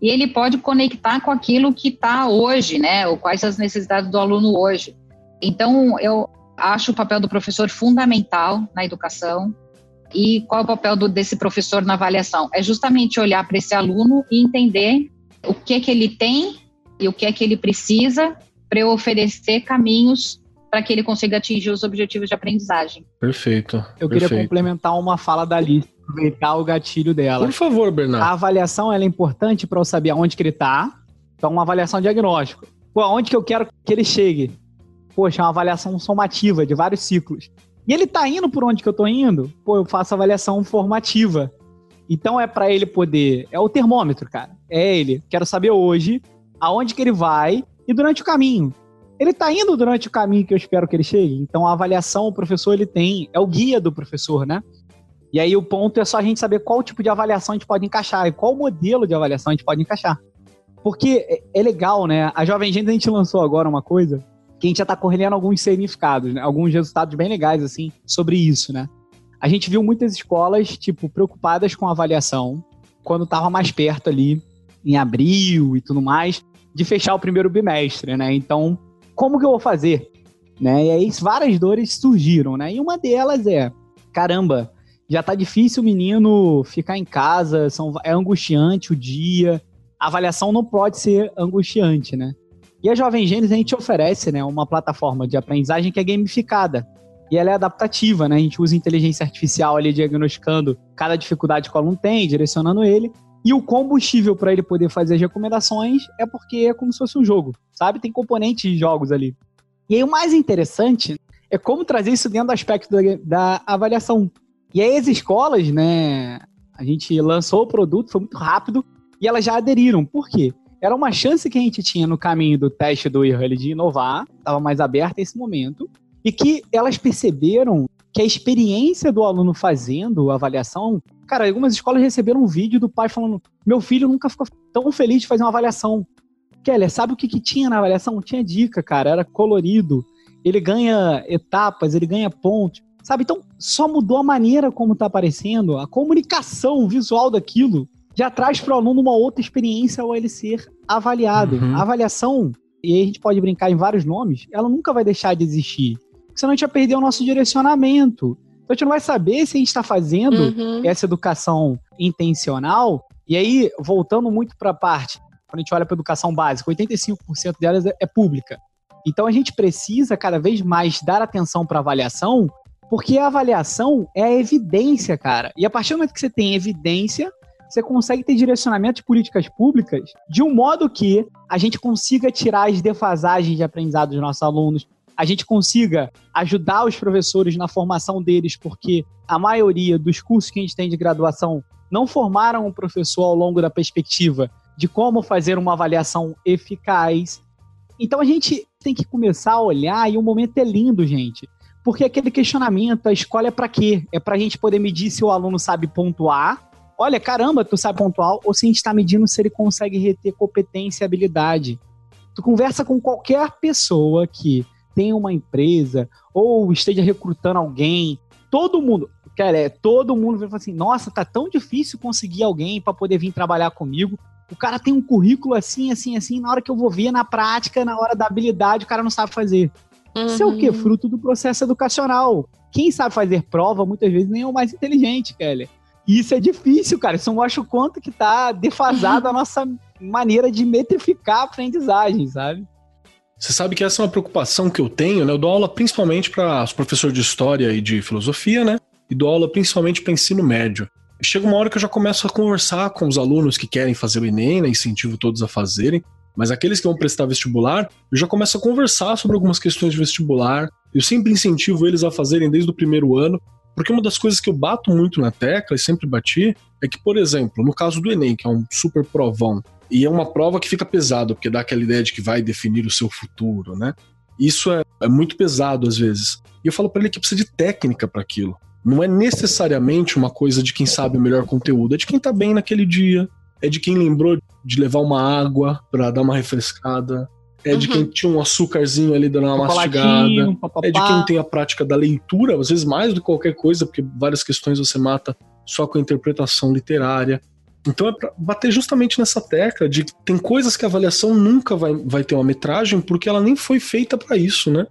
e ele pode conectar com aquilo que está hoje, né? Ou quais as necessidades do aluno hoje. Então, eu acho o papel do professor fundamental na educação. E qual é o papel do, desse professor na avaliação? É justamente olhar para esse aluno e entender o que é que ele tem e o que é que ele precisa para eu oferecer caminhos para que ele consiga atingir os objetivos de aprendizagem. Perfeito. Eu perfeito. queria complementar uma fala da Alice aproveitar o gatilho dela. Por favor, Bernardo. A avaliação é importante para eu saber aonde que ele está. Então, uma avaliação diagnóstica. Pô, aonde que eu quero que ele chegue? Poxa, é uma avaliação somativa de vários ciclos. E ele está indo por onde que eu estou indo? Pô, eu faço avaliação formativa. Então é para ele poder, é o termômetro, cara. É ele. Quero saber hoje aonde que ele vai e durante o caminho. Ele está indo durante o caminho que eu espero que ele chegue. Então a avaliação o professor ele tem, é o guia do professor, né? E aí o ponto é só a gente saber qual tipo de avaliação a gente pode encaixar e qual modelo de avaliação a gente pode encaixar. Porque é, é legal, né? A Jovem Gente a gente lançou agora uma coisa que a gente já está correndo alguns significados, né? alguns resultados bem legais, assim, sobre isso, né? a gente viu muitas escolas, tipo, preocupadas com a avaliação, quando estava mais perto ali, em abril e tudo mais, de fechar o primeiro bimestre, né? Então, como que eu vou fazer? Né? E aí várias dores surgiram, né? E uma delas é, caramba, já tá difícil o menino ficar em casa, são, é angustiante o dia, a avaliação não pode ser angustiante, né? E a Jovem Gênesis a gente oferece, né, uma plataforma de aprendizagem que é gamificada e ela é adaptativa, né? A gente usa inteligência artificial ali diagnosticando cada dificuldade que o aluno tem, direcionando ele. E o combustível para ele poder fazer as recomendações é porque é como se fosse um jogo, sabe? Tem componentes de jogos ali. E aí o mais interessante é como trazer isso dentro do aspecto da, da avaliação. E aí as escolas, né? A gente lançou o produto, foi muito rápido, e elas já aderiram. Por quê? Era uma chance que a gente tinha no caminho do teste do erro de inovar, estava mais aberta esse momento e que elas perceberam que a experiência do aluno fazendo a avaliação. Cara, algumas escolas receberam um vídeo do pai falando: Meu filho nunca ficou tão feliz de fazer uma avaliação. Keller, sabe o que, que tinha na avaliação? Tinha dica, cara, era colorido. Ele ganha etapas, ele ganha pontos. Sabe? Então, só mudou a maneira como está aparecendo, a comunicação visual daquilo já traz para o aluno uma outra experiência ao ele ser avaliado. Uhum. A avaliação, e aí a gente pode brincar em vários nomes, ela nunca vai deixar de existir senão a gente ia perder o nosso direcionamento. Então a gente não vai saber se a gente está fazendo uhum. essa educação intencional. E aí, voltando muito para a parte, quando a gente olha para a educação básica, 85% delas é, é pública. Então a gente precisa cada vez mais dar atenção para a avaliação, porque a avaliação é a evidência, cara. E a partir do momento que você tem evidência, você consegue ter direcionamento de políticas públicas de um modo que a gente consiga tirar as defasagens de aprendizado dos nossos alunos, a gente consiga ajudar os professores na formação deles, porque a maioria dos cursos que a gente tem de graduação não formaram o professor ao longo da perspectiva de como fazer uma avaliação eficaz. Então a gente tem que começar a olhar e o momento é lindo, gente. Porque aquele questionamento, a escola é para quê? É para a gente poder medir se o aluno sabe pontuar. Olha, caramba, tu sabe pontuar, ou se a gente está medindo se ele consegue reter competência e habilidade. Tu conversa com qualquer pessoa que tenha uma empresa ou esteja recrutando alguém, todo mundo, cara, é, todo mundo vai falar assim: nossa, tá tão difícil conseguir alguém para poder vir trabalhar comigo. O cara tem um currículo assim, assim, assim, na hora que eu vou ver na prática, na hora da habilidade, o cara não sabe fazer. Uhum. Isso é o quê? Uhum. Fruto do processo educacional. Quem sabe fazer prova, muitas vezes, nem é o mais inteligente, Kelly. Isso é difícil, cara. Isso mostra o quanto que tá defasada a nossa maneira de metrificar a aprendizagem, sabe? Você sabe que essa é uma preocupação que eu tenho, né? Eu dou aula principalmente para os professores de história e de filosofia, né? E dou aula principalmente para ensino médio. Chega uma hora que eu já começo a conversar com os alunos que querem fazer o Enem, né? Incentivo todos a fazerem. Mas aqueles que vão prestar vestibular, eu já começo a conversar sobre algumas questões de vestibular. Eu sempre incentivo eles a fazerem desde o primeiro ano, porque uma das coisas que eu bato muito na tecla e sempre bati é que, por exemplo, no caso do Enem, que é um super provão, e é uma prova que fica pesado, porque dá aquela ideia de que vai definir o seu futuro, né? Isso é, é muito pesado às vezes. E eu falo para ele que precisa de técnica para aquilo. Não é necessariamente uma coisa de quem sabe o melhor conteúdo, é de quem tá bem naquele dia, é de quem lembrou de levar uma água para dar uma refrescada, é uhum. de quem tinha um açúcarzinho ali dando uma mastigada, é de quem tem a prática da leitura, às vezes mais do que qualquer coisa, porque várias questões você mata só com a interpretação literária. Então é para bater justamente nessa tecla de que tem coisas que a avaliação nunca vai, vai ter uma metragem porque ela nem foi feita para isso, né?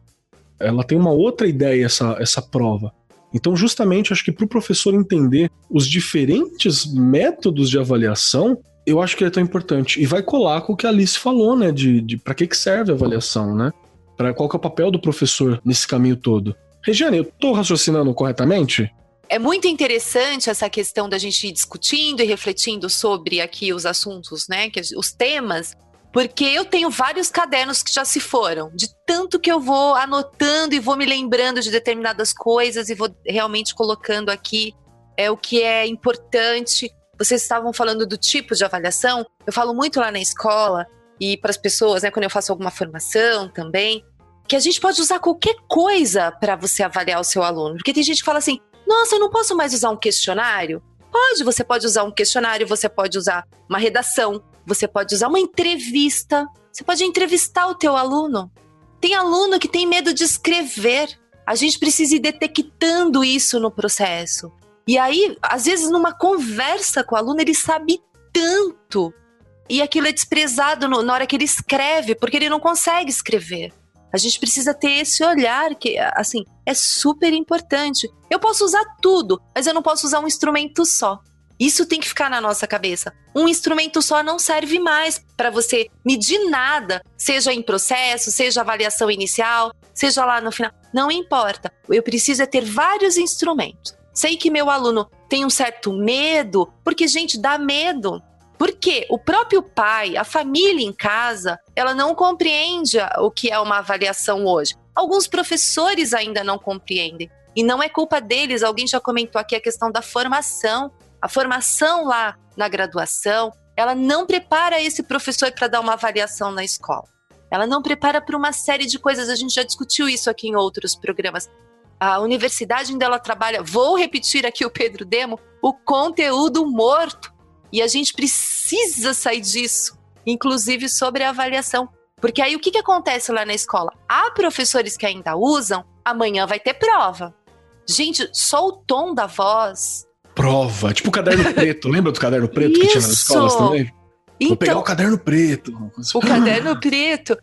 Ela tem uma outra ideia, essa, essa prova. Então, justamente, acho que para o professor entender os diferentes métodos de avaliação, eu acho que é tão importante. E vai colar com o que a Alice falou, né? De, de para que, que serve a avaliação, né? Para qual que é o papel do professor nesse caminho todo. Regiane, eu estou raciocinando corretamente? é muito interessante essa questão da gente ir discutindo e refletindo sobre aqui os assuntos, né? Que, os temas, porque eu tenho vários cadernos que já se foram, de tanto que eu vou anotando e vou me lembrando de determinadas coisas e vou realmente colocando aqui é o que é importante. Vocês estavam falando do tipo de avaliação, eu falo muito lá na escola e para as pessoas, né, quando eu faço alguma formação também, que a gente pode usar qualquer coisa para você avaliar o seu aluno. Porque tem gente que fala assim: nossa, eu não posso mais usar um questionário? Pode, você pode usar um questionário, você pode usar uma redação, você pode usar uma entrevista, você pode entrevistar o teu aluno. Tem aluno que tem medo de escrever. A gente precisa ir detectando isso no processo. E aí, às vezes, numa conversa com o aluno, ele sabe tanto. E aquilo é desprezado no, na hora que ele escreve, porque ele não consegue escrever. A gente precisa ter esse olhar que, assim, é super importante. Eu posso usar tudo, mas eu não posso usar um instrumento só. Isso tem que ficar na nossa cabeça. Um instrumento só não serve mais para você medir nada, seja em processo, seja avaliação inicial, seja lá no final. Não importa. Eu preciso é ter vários instrumentos. Sei que meu aluno tem um certo medo, porque, gente, dá medo. Porque o próprio pai, a família em casa, ela não compreende o que é uma avaliação hoje. Alguns professores ainda não compreendem. E não é culpa deles, alguém já comentou aqui a questão da formação. A formação lá na graduação, ela não prepara esse professor para dar uma avaliação na escola. Ela não prepara para uma série de coisas, a gente já discutiu isso aqui em outros programas. A universidade onde ela trabalha, vou repetir aqui o Pedro Demo, o conteúdo morto. E a gente precisa sair disso, inclusive sobre a avaliação. Porque aí o que, que acontece lá na escola? Há professores que ainda usam, amanhã vai ter prova. Gente, só o tom da voz. Prova, tipo o caderno preto, lembra do caderno preto Isso. que tinha nas escolas também? Então, vou pegar o caderno preto. O caderno preto.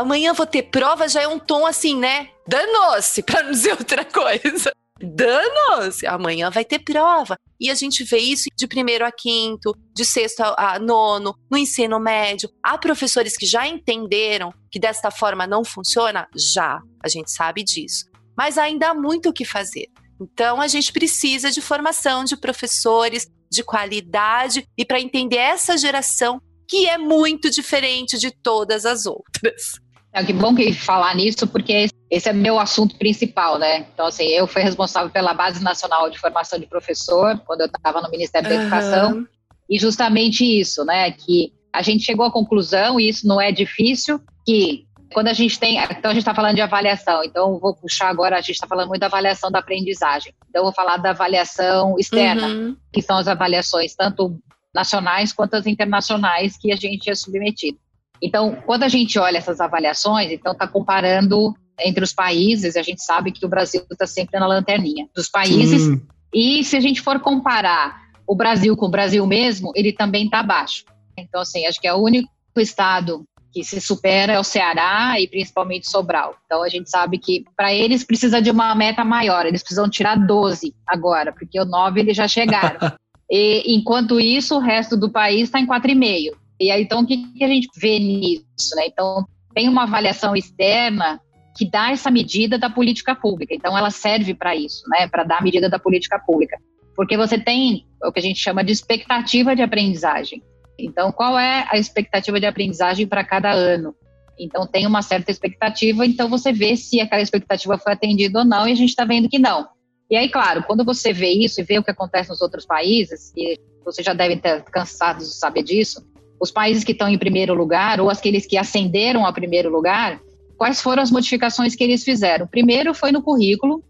Amanhã vou ter prova, já é um tom assim, né? Danou-se, pra não dizer outra coisa danos! Amanhã vai ter prova. E a gente vê isso de primeiro a quinto, de sexto a, nono, no ensino médio. Há professores que já entenderam que desta forma não funciona? Já, a gente sabe disso. Mas ainda há muito o que fazer. Então a gente precisa de formação de professores de qualidade e para entender essa geração que é muito diferente de todas as outras. É, que bom que falar nisso, porque esse é meu assunto principal, né? Então, assim, eu fui responsável pela Base Nacional de Formação de Professor, quando eu estava no Ministério da Educação, e justamente isso, né? Que a gente chegou à conclusão, e isso não é difícil, que quando a gente tem. Então, a gente está falando de avaliação, então vou puxar agora, a gente está falando muito da avaliação da aprendizagem. Então, eu vou falar da avaliação externa, uhum. que são as avaliações, tanto nacionais quanto as internacionais, que a gente é submetido. Então, quando a gente olha essas avaliações, então está comparando entre os países, a gente sabe que o Brasil está sempre na lanterninha dos países. Sim. E se a gente for comparar o Brasil com o Brasil mesmo, ele também está abaixo. Então, assim, acho que é o único estado que se supera é o Ceará e principalmente Sobral. Então, a gente sabe que para eles precisa de uma meta maior, eles precisam tirar 12 agora, porque o 9 eles já chegaram. e, enquanto isso, o resto do país está em 4,5. E aí, então, o que, que a gente vê nisso? Né? Então, tem uma avaliação externa que dá essa medida da política pública. Então, ela serve para isso, né? para dar a medida da política pública. Porque você tem o que a gente chama de expectativa de aprendizagem. Então, qual é a expectativa de aprendizagem para cada ano? Então, tem uma certa expectativa, então você vê se aquela expectativa foi atendida ou não, e a gente está vendo que não. E aí, claro, quando você vê isso e vê o que acontece nos outros países, e você já deve ter cansado de saber disso, os países que estão em primeiro lugar, ou aqueles que ascenderam ao primeiro lugar, quais foram as modificações que eles fizeram? Primeiro foi no currículo,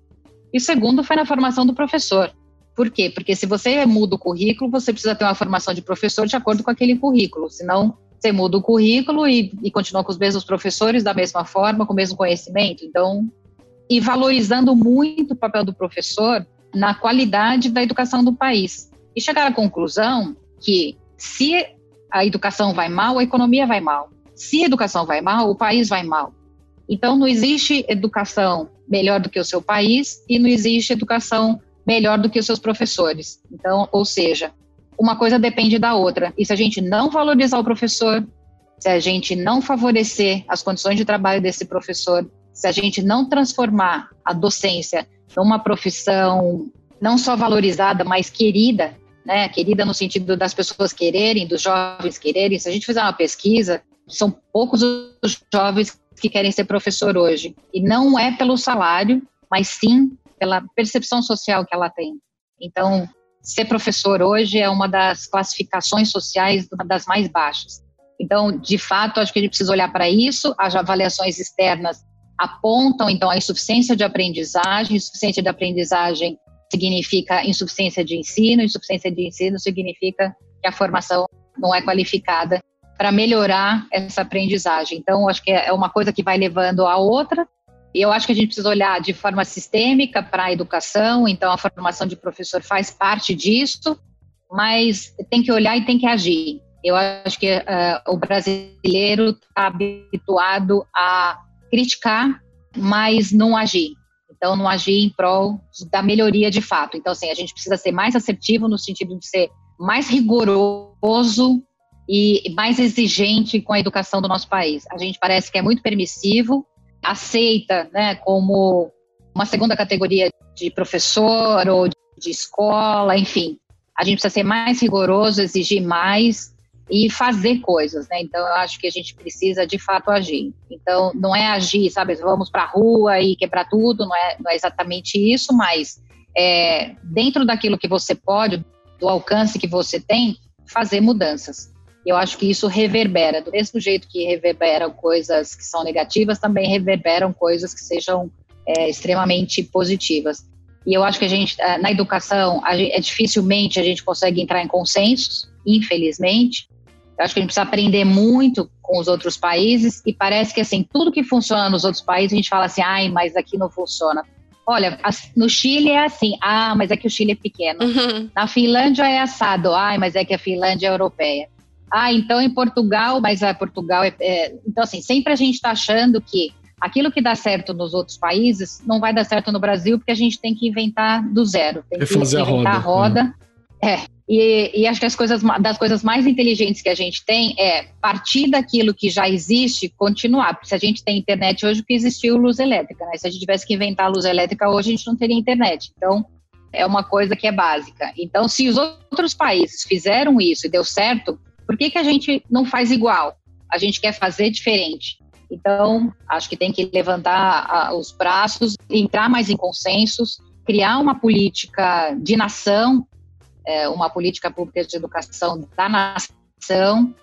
e segundo foi na formação do professor. Por quê? Porque se você muda o currículo, você precisa ter uma formação de professor de acordo com aquele currículo, senão você muda o currículo e, e continua com os mesmos professores da mesma forma, com o mesmo conhecimento. Então, e valorizando muito o papel do professor na qualidade da educação do país. E chegar à conclusão que se a educação vai mal, a economia vai mal. Se a educação vai mal, o país vai mal. Então, não existe educação melhor do que o seu país e não existe educação melhor do que os seus professores. Então, ou seja, uma coisa depende da outra. E se a gente não valorizar o professor, se a gente não favorecer as condições de trabalho desse professor, se a gente não transformar a docência numa profissão não só valorizada, mas querida, né, querida no sentido das pessoas quererem, dos jovens quererem. Se a gente fizer uma pesquisa, são poucos os jovens que querem ser professor hoje. E não é pelo salário, mas sim pela percepção social que ela tem. Então, ser professor hoje é uma das classificações sociais, uma das mais baixas. Então, de fato, acho que a gente precisa olhar para isso. As avaliações externas apontam, então, a insuficiência de aprendizagem. Insuficiência de aprendizagem significa insuficiência de ensino, insuficiência de ensino significa que a formação não é qualificada para melhorar essa aprendizagem. Então, acho que é uma coisa que vai levando a outra, Eu acho que a gente precisa olhar de forma sistêmica para a educação, então a formação de professor faz parte disso, mas tem que olhar e tem que agir. Eu acho que uh, o brasileiro está habituado a criticar, mas não agir. Então, não agir em prol da melhoria de fato. Então, assim, a gente precisa ser mais assertivo no sentido de ser mais rigoroso e mais exigente com a educação do nosso país. A gente parece que é muito permissivo, aceita né, como uma segunda categoria de professor ou de escola, enfim. A gente precisa ser mais rigoroso, exigir mais e fazer coisas, né? Então eu acho que a gente precisa de fato agir. Então não é agir, sabe? Vamos para a rua e quebrar tudo, não é, não é exatamente isso, mas é, dentro daquilo que você pode, do alcance que você tem, fazer mudanças. Eu acho que isso reverbera, do mesmo jeito que reverberam coisas que são negativas, também reverberam coisas que sejam é, extremamente positivas. E eu acho que a gente, é, na educação, a gente, é dificilmente a gente consegue entrar em consensos, infelizmente. Eu acho que a gente precisa aprender muito com os outros países e parece que assim, tudo que funciona nos outros países, a gente fala assim, ai, mas aqui não funciona. Olha, no Chile é assim, ah, mas é que o Chile é pequeno. Uhum. Na Finlândia é assado, ai, mas é que a Finlândia é europeia. Ah, então em Portugal, mas a Portugal é, é... Então, assim, sempre a gente está achando que aquilo que dá certo nos outros países não vai dar certo no Brasil, porque a gente tem que inventar do zero. Tem que inventar a roda. A roda. Né? É, e, e, acho que as coisas, das coisas mais inteligentes que a gente tem é partir daquilo que já existe, continuar. Porque se a gente tem internet hoje, o que existiu luz elétrica, né? Se a gente tivesse que inventar luz elétrica hoje, a gente não teria internet. Então, é uma coisa que é básica. Então, se os outros países fizeram isso e deu certo, por que, que a gente não faz igual? A gente quer fazer diferente. Então, acho que tem que levantar os braços, entrar mais em consensos, criar uma política de nação é, uma política pública de educação da nação.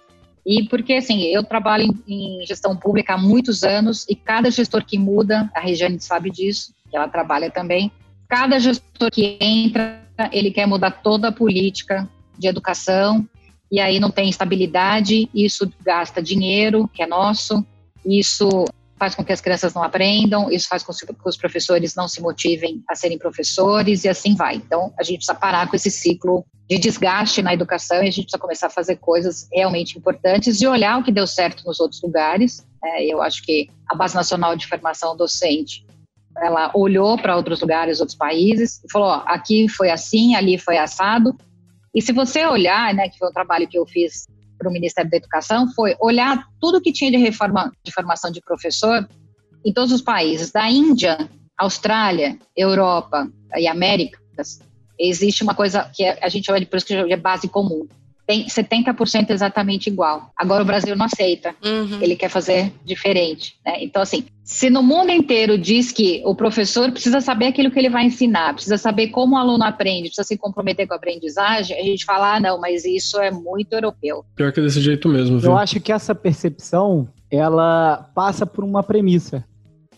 E porque, assim, eu trabalho em, em, gestão pública há muitos anos e cada gestor que muda, a Regiane sabe disso, que ela trabalha também, cada gestor que entra, ele quer mudar toda a política de educação e aí não tem estabilidade, isso gasta dinheiro, que é nosso, isso faz com que as crianças não aprendam, isso faz com que os professores não se motivem a serem professores e assim vai. Então, a gente precisa parar com esse ciclo de desgaste na educação e a gente precisa começar a fazer coisas realmente importantes e olhar o que deu certo nos outros lugares. É, eu acho que a Base Nacional de Formação Docente ela olhou para outros lugares, outros países, e falou: ó, aqui foi assim, ali foi assado. E se você olhar, né, que foi o trabalho que eu fiz para o Ministério da Educação foi olhar tudo que tinha de reforma de formação de professor em todos os países, da Índia, Austrália, Europa e Américas. Existe uma coisa que a gente de por isso que é base comum tem 70% exatamente igual. Agora o Brasil não aceita. Uhum. Ele quer fazer diferente. Né? Então, assim, se no mundo inteiro diz que o professor precisa saber aquilo que ele vai ensinar, precisa saber como o aluno aprende, precisa se comprometer com a aprendizagem, a gente fala, ah, não, mas isso é muito europeu. Pior que é desse jeito mesmo, viu? Eu acho que essa percepção, ela passa por uma premissa.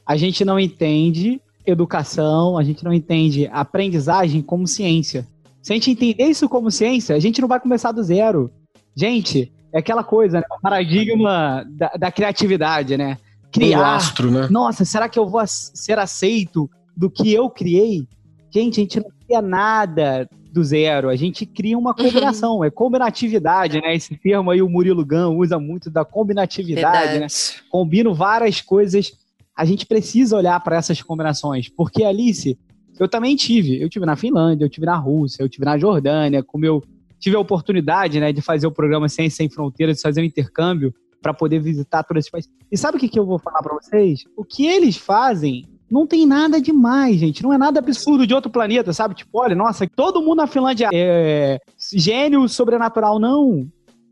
A gente não entende educação, a gente não entende aprendizagem como ciência. Se a gente entender isso como ciência, a gente não vai começar do zero. Gente, é aquela coisa, né? O paradigma da, da criatividade, né? Criar. Um astro, né? Nossa, será que eu vou ser aceito do que eu criei? Gente, a gente não cria nada do zero, a gente cria uma uhum. combinação, uhum. é combinatividade, né? Esse termo aí o Murilo Gun usa muito da combinatividade, né? Verdade. né? Combino várias coisas. A gente precisa olhar para essas combinações, porque Alice, eu também tive. Eu tive na Finlândia, eu tive na Rússia, eu tive na Jordânia, como eu tive a oportunidade, né, de fazer o programa Ciência Sem Fronteiras, de fazer um intercâmbio para poder visitar todos esses países. E sabe o que, que eu vou falar para vocês? O que eles fazem não tem nada demais, gente. Não é nada absurdo de outro planeta, sabe? Tipo, olha, nossa, todo mundo na Finlândia é gênio sobrenatural. Não.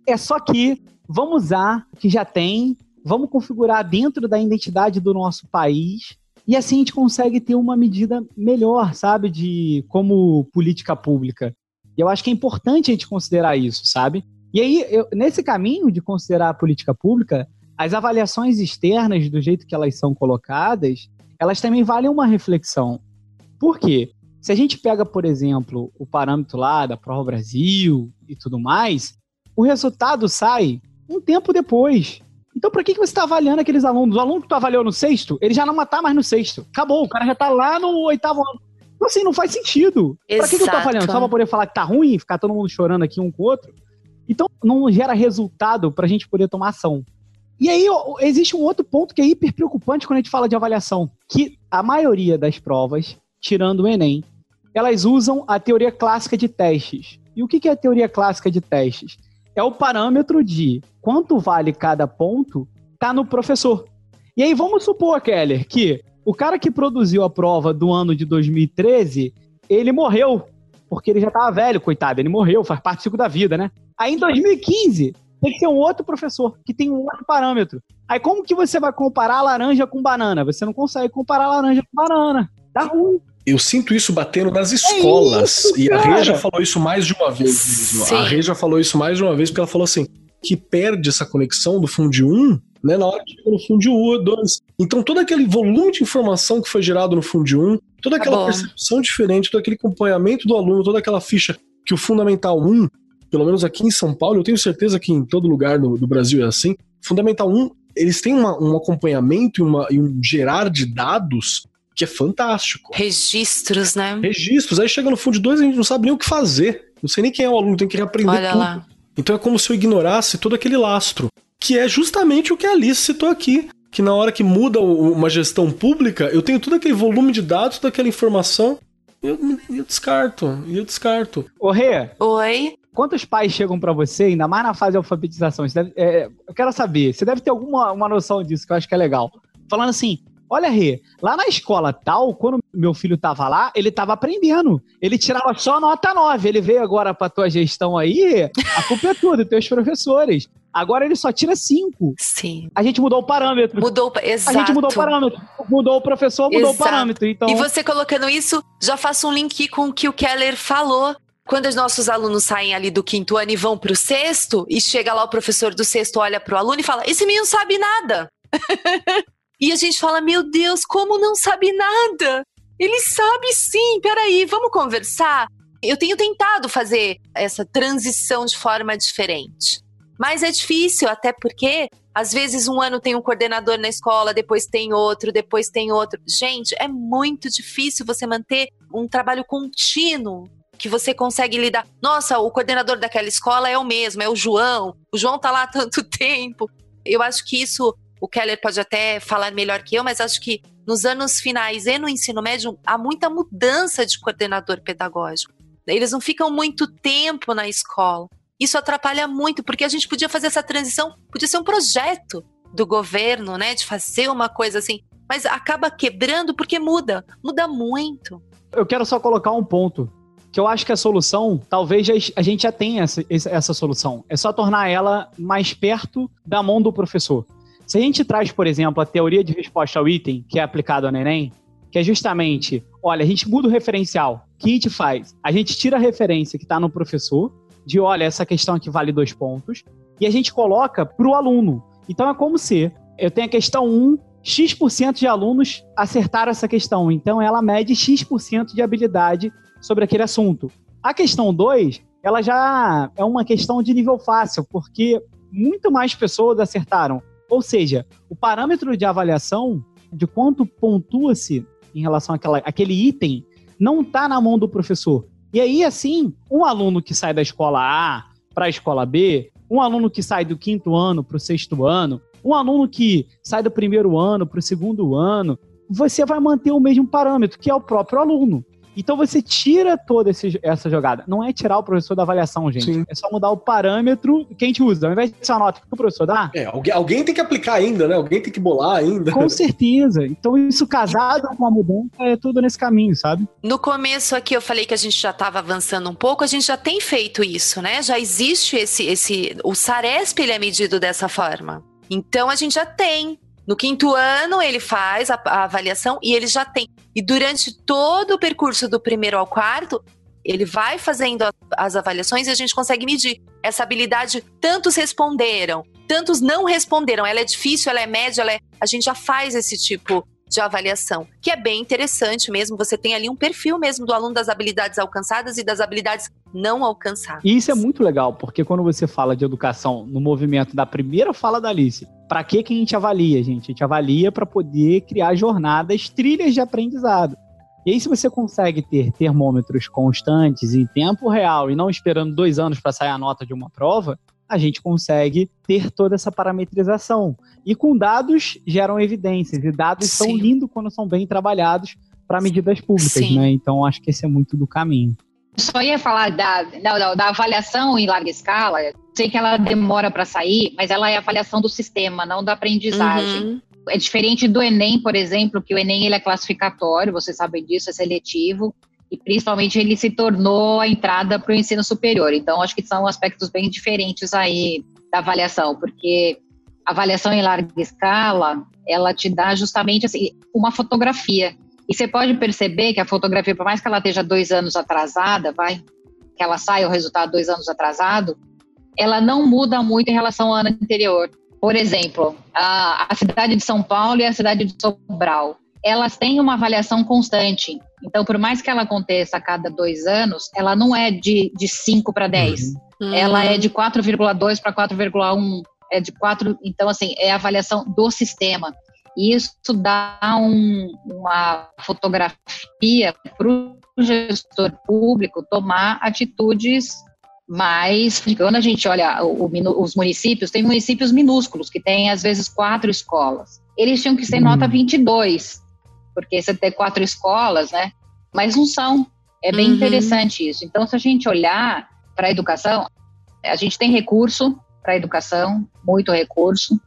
É só que vamos usar o que já tem, vamos configurar dentro da identidade do nosso país e assim a gente consegue ter uma medida melhor, sabe, de como política pública. E eu acho que é importante a gente considerar isso, sabe? E aí, eu, nesse caminho de considerar a política pública, as avaliações externas, do jeito que elas são colocadas, elas também valem uma reflexão. Por quê? Se a gente pega, por exemplo, o parâmetro lá da Prova Brasil e tudo mais, o resultado sai um tempo depois. Então, por que, que você está avaliando aqueles alunos? O aluno que tu avaliou no sexto, ele já não está mais no sexto. Acabou, o cara já está lá no oitavo ano. Então, assim, não faz sentido. Exato. Pra que, que eu tô avaliando? Só pra poder falar que tá ruim, ficar todo mundo chorando aqui um com o outro? Então, não gera resultado pra gente poder tomar ação. E aí, existe um outro ponto que é hiper preocupante quando a gente fala de avaliação, que a maioria das provas, tirando o Enem, elas usam a teoria clássica de testes. E o que é a teoria clássica de testes? É o parâmetro de quanto vale cada ponto tá no professor. E aí vamos supor, Keller, que o cara que produziu a prova do ano de 2013, ele morreu, porque ele já estava velho, coitado, ele morreu, faz parte do ciclo da vida, né? Aí em 2015, tem que ter um outro professor que tem um outro parâmetro. Aí como que você vai comparar laranja com banana? Você não consegue comparar laranja com banana. Dá ruim. Eu sinto isso batendo nas é escolas. É isso, e a Rê já falou isso mais de uma vez. Sim. A Rê já falou isso mais de uma vez, porque ela falou assim: que perde essa conexão do Fundi 1 né, na hora que chega no Fundi 2. Então, todo aquele volume de informação que foi gerado no Fundi 1, toda tá aquela tá percepção diferente, todo aquele acompanhamento do aluno, toda aquela ficha que o Fundamental 1, pelo menos aqui em São Paulo, eu tenho certeza que em todo lugar do, do Brasil é assim, Fundamental 1, eles têm uma, um acompanhamento e, uma, e um gerar de dados que é fantástico. Registros, né? Registros. Aí chega no Fundo 2 a gente não sabe nem o que fazer. Não sei nem quem é o aluno, tem que reaprender Olha tudo. Lá. Então é como se eu ignorasse todo aquele lastro, que é justamente o que a Alice citou aqui. Que na hora que muda uma gestão pública, eu tenho todo aquele volume de dados, toda aquela informação, e eu, eu descarto, e eu descarto. Ô Rê. Oi. Quantos pais chegam para você, ainda mais na fase de alfabetização? Deve, é, eu quero saber, você deve ter alguma uma noção disso, que eu acho que é legal. Falando assim, Olha, Rê, lá na escola tal, quando meu filho tava lá, ele tava aprendendo. Ele tirava só nota 9. Ele veio agora pra tua gestão aí, a culpa é tudo, teus professores. Agora ele só tira 5. Sim. A gente mudou o parâmetro. Mudou, exato. A gente mudou o parâmetro. Mudou o professor, mudou exato. o parâmetro. Então... E você colocando isso, já faço um link com o que o Keller falou. Quando os nossos alunos saem ali do quinto ano e vão para o sexto, e chega lá o professor do sexto, olha para o aluno e fala: Esse menino sabe nada. E a gente fala: Meu Deus, como não sabe nada? Ele sabe sim, peraí, vamos conversar? Eu tenho tentado fazer essa transição de forma diferente. Mas é difícil, até porque às vezes um ano tem um coordenador na escola, depois tem outro, depois tem outro. Gente, é muito difícil você manter um trabalho contínuo que você consegue lidar. Nossa, o coordenador daquela escola é o mesmo, é o João. O João tá lá há tanto tempo. Eu acho que isso o Keller pode até falar melhor que eu, mas acho que nos anos finais e no ensino médio há muita mudança de coordenador pedagógico. Eles não ficam muito tempo na escola. Isso atrapalha muito, porque a gente podia fazer essa transição, podia ser um projeto do governo, né, de fazer uma coisa assim, mas acaba quebrando porque muda, muda muito. Eu quero só colocar um ponto que eu acho que a solução, talvez a gente já tenha essa, essa solução. É só tornar ela mais perto da mão do professor. Se a gente traz, por exemplo, a teoria de resposta ao item, que é aplicada ao Enem, que é justamente, olha, a gente muda o referencial. O que a gente faz? A gente tira a referência que está no professor, de olha, essa questão aqui vale dois pontos, e a gente coloca para o aluno. Então é como se eu tenho a questão 1, X% de alunos acertaram essa questão, então ela mede X% de habilidade sobre aquele assunto. A questão 2, ela já é uma questão de nível fácil, porque muito mais pessoas acertaram ou seja, o parâmetro de avaliação de quanto pontua-se em relação àquela, àquele item não está na mão do professor. E aí, assim, um aluno que sai da escola A para a escola B, um aluno que sai do quinto ano para o sexto ano, um aluno que sai do primeiro ano para o segundo ano, você vai manter o mesmo parâmetro, que é o próprio aluno. Então você tira toda esse, essa jogada. Não é tirar o professor da avaliação, gente. Sim. É só mudar o parâmetro que a gente usa. Ao invés de ser uma nota que o professor dá. É, alguém, alguém tem que aplicar ainda, né? Alguém tem que bolar ainda. Com certeza. Então, isso casado com a mudança é tudo nesse caminho, sabe? No começo aqui eu falei que a gente já estava avançando um pouco, a gente já tem feito isso, né? Já existe esse. esse o Saresp ele é medido dessa forma. Então a gente já tem no quinto ano, ele faz a, a, avaliação e ele já tem. E durante todo o percurso do primeiro ao quarto, ele vai fazendo as avaliações e a gente consegue medir essa habilidade. Tantos responderam, tantos não responderam. Ela é difícil, ela é média, ela é... a gente já faz esse tipo de avaliação, que é bem interessante mesmo. Você tem ali um perfil mesmo do aluno das habilidades alcançadas e das habilidades não alcançadas. E isso é muito legal, porque quando você fala de educação no movimento da primeira fala da Alice, para que, que a gente avalia, gente? A gente avalia para poder criar jornadas, trilhas de aprendizado. E aí, se você consegue ter termômetros constantes em tempo real e não esperando dois anos para sair a nota de uma prova, a gente consegue ter toda essa parametrização. E com dados geram evidências, e dados Sim. são lindos quando são bem trabalhados para medidas públicas, Sim. né? Então acho que esse é muito do caminho. Só ia falar da, da, da avaliação em larga escala. Sei que ela demora para sair, mas ela é avaliação do sistema, não da aprendizagem. Uhum. É diferente do Enem, por exemplo, que o Enem ele é classificatório, vocês sabem disso, é seletivo e principalmente ele se tornou a entrada para o ensino superior. Então, acho que são aspectos bem diferentes aí da avaliação, porque a avaliação em larga escala, ela te dá justamente assim, uma fotografia. E você pode perceber que a fotografia, por mais que ela esteja dois anos atrasada, vai, que ela saia o resultado dois anos atrasado, ela não muda muito em relação ao ano anterior. Por exemplo, a, a cidade de São Paulo e a cidade de Sobral elas têm uma avaliação constante. Então, por mais que ela aconteça a cada dois anos, ela não é de, de 5 para 10. Uhum. Ela é de 4,2 para 4,1. É de 4. Então, assim, é a avaliação do sistema. E isso dá um, uma fotografia para o gestor público tomar atitudes mais. Quando a gente olha o, o, os municípios, tem municípios minúsculos, que têm às vezes quatro escolas. Eles tinham que ser nota 22 porque você tem quatro escolas, né? Mas não são. É bem uhum. interessante isso. Então, se a gente olhar para a educação, a gente tem recurso para a educação, muito recurso.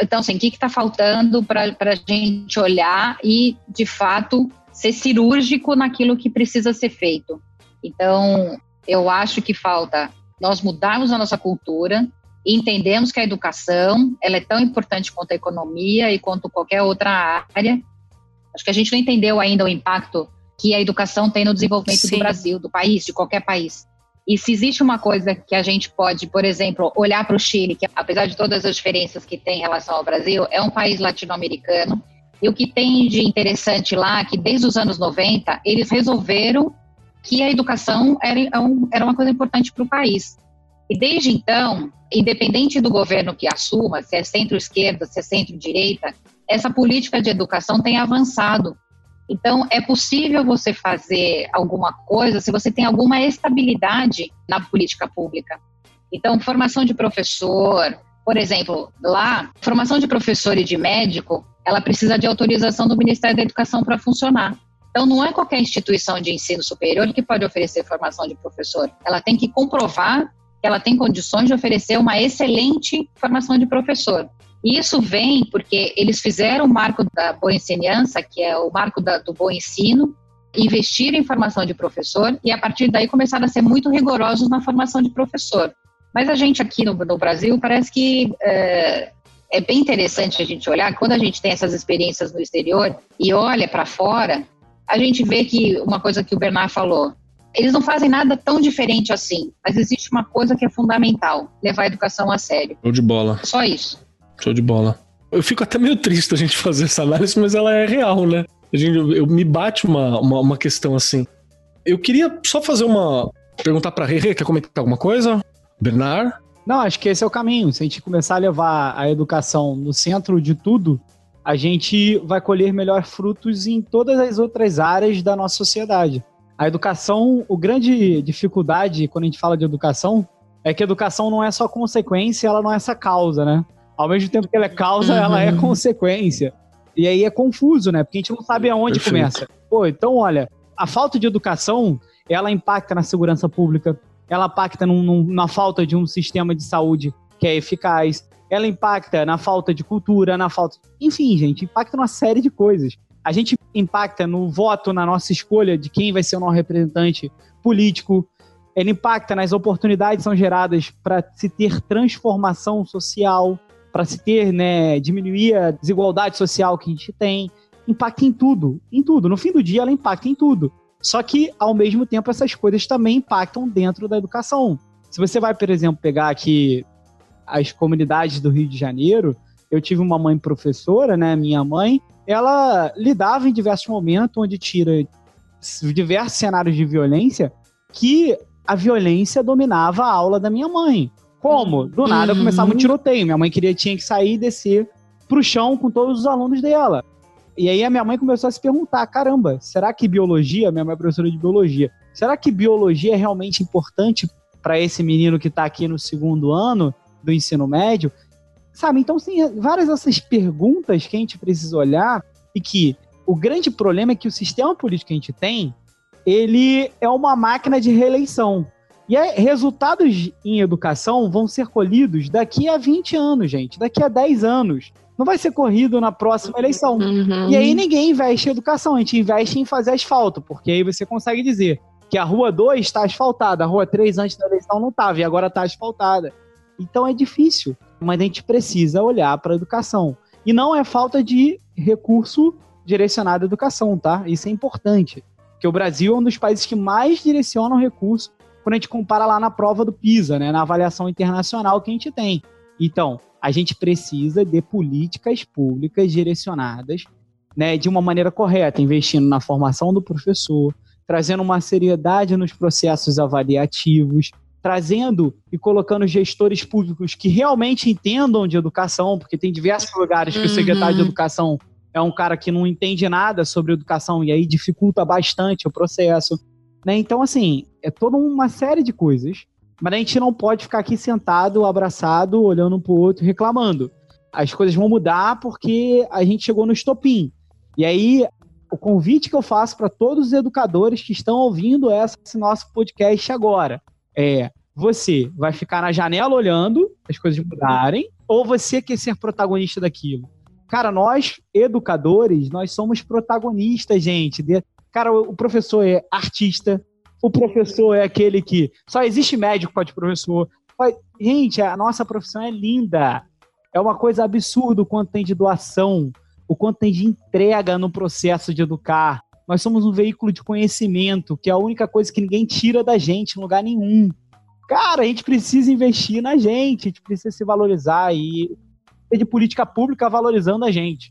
Então, assim, o que está faltando para a gente olhar e, de fato, ser cirúrgico naquilo que precisa ser feito? Então, eu acho que falta nós mudarmos a nossa cultura, e entendemos que a educação ela é tão importante quanto a economia e quanto qualquer outra área, Acho que a gente não entendeu ainda o impacto que a educação tem no desenvolvimento Sim. do Brasil, do país, de qualquer país. E se existe uma coisa que a gente pode, por exemplo, olhar para o Chile, que apesar de todas as diferenças que tem em relação ao Brasil, é um país latino-americano. E o que tem de interessante lá é que desde os anos 90 eles resolveram que a educação era, é era uma coisa importante para o país. E desde então, independente do governo que assuma, se é centro-esquerda, se é centro-direita, essa política de educação tem avançado. Então, é possível você fazer alguma coisa se você tem alguma estabilidade na política pública. Então, formação de professor, por exemplo, lá, formação de professor e de médico, ela precisa de autorização do Ministério da Educação para funcionar. Então, não é qualquer instituição de ensino superior que pode oferecer formação de professor. Ela tem que comprovar que ela tem condições de oferecer uma excelente formação de professor. E isso vem porque eles fizeram o marco da boa ensinança, que é o marco da, do bom ensino, investiram em formação de professor e a partir daí começaram a ser muito rigorosos na formação de professor. Mas a gente aqui no, no Brasil parece que é, é, bem interessante a gente olhar, quando a gente tem essas experiências no exterior e olha para fora, a gente vê que uma coisa que o Bernard falou, eles não fazem nada tão diferente assim, mas existe uma coisa que é fundamental: levar a educação a sério. Show de bola. Só isso. Show de bola. Eu fico até meio triste a gente fazer essa análise, mas ela é real, né? A gente, eu, me bate uma, uma, uma questão assim. Eu queria só fazer uma. Perguntar pra Rê, quer comentar alguma coisa? Bernard? Não, acho que esse é o caminho. Se a gente começar a levar a educação no centro de tudo, a gente vai colher melhor frutos em todas as outras áreas da nossa sociedade. A educação, o grande dificuldade quando a gente fala de educação é que a educação não é só consequência, ela não é essa causa, né? Ao mesmo tempo que ela é causa, uhum. ela é consequência. E aí é confuso, né? Porque a gente não sabe aonde Perfeito. começa. Pô, então olha, a falta de educação, ela impacta na segurança pública, ela impacta num, num, na falta de um sistema de saúde que é eficaz, ela impacta na falta de cultura, na falta. Enfim, gente, impacta numa série de coisas. A gente impacta no voto, na nossa escolha de quem vai ser o nosso representante político. Ele impacta nas oportunidades que são geradas para se ter transformação social para se ter, né, diminuir a desigualdade social que a gente tem, impacta em tudo, em tudo. No fim do dia, ela impacta em tudo. Só que, ao mesmo tempo, essas coisas também impactam dentro da educação. Se você vai, por exemplo, pegar aqui as comunidades do Rio de Janeiro, eu tive uma mãe professora, né? Minha mãe, ela lidava em diversos momentos onde tira diversos cenários de violência que a violência dominava a aula da minha mãe. Como? Do nada uhum. começava um tiroteio. Minha mãe queria tinha que sair e descer pro chão com todos os alunos dela. E aí a minha mãe começou a se perguntar: caramba, será que biologia, minha mãe é professora de biologia, será que biologia é realmente importante para esse menino que está aqui no segundo ano do ensino médio? Sabe? Então, tem várias dessas perguntas que a gente precisa olhar e que o grande problema é que o sistema político que a gente tem, ele é uma máquina de reeleição. E aí, resultados em educação vão ser colhidos daqui a 20 anos, gente, daqui a 10 anos. Não vai ser corrido na próxima eleição. Uhum. E aí ninguém investe em educação, a gente investe em fazer asfalto, porque aí você consegue dizer que a rua 2 está asfaltada, a rua 3 antes da eleição não estava, e agora está asfaltada. Então é difícil, mas a gente precisa olhar para a educação. E não é falta de recurso direcionado à educação, tá? Isso é importante. Porque o Brasil é um dos países que mais direcionam recurso quando a gente compara lá na prova do PISA, né, na avaliação internacional que a gente tem. Então, a gente precisa de políticas públicas direcionadas né, de uma maneira correta, investindo na formação do professor, trazendo uma seriedade nos processos avaliativos, trazendo e colocando gestores públicos que realmente entendam de educação, porque tem diversos lugares que uhum. o secretário de educação é um cara que não entende nada sobre educação e aí dificulta bastante o processo. Né? Então, assim, é toda uma série de coisas, mas a gente não pode ficar aqui sentado, abraçado, olhando um para o outro, reclamando. As coisas vão mudar porque a gente chegou no estopim. E aí, o convite que eu faço para todos os educadores que estão ouvindo esse nosso podcast agora é: você vai ficar na janela olhando as coisas mudarem, ou você quer ser protagonista daquilo? Cara, nós, educadores, nós somos protagonistas, gente. Cara, o professor é artista, o professor é aquele que só existe médico para de professor. Gente, a nossa profissão é linda. É uma coisa absurda o quanto tem de doação, o quanto tem de entrega no processo de educar. Nós somos um veículo de conhecimento, que é a única coisa que ninguém tira da gente em lugar nenhum. Cara, a gente precisa investir na gente, a gente precisa se valorizar e ter de política pública valorizando a gente.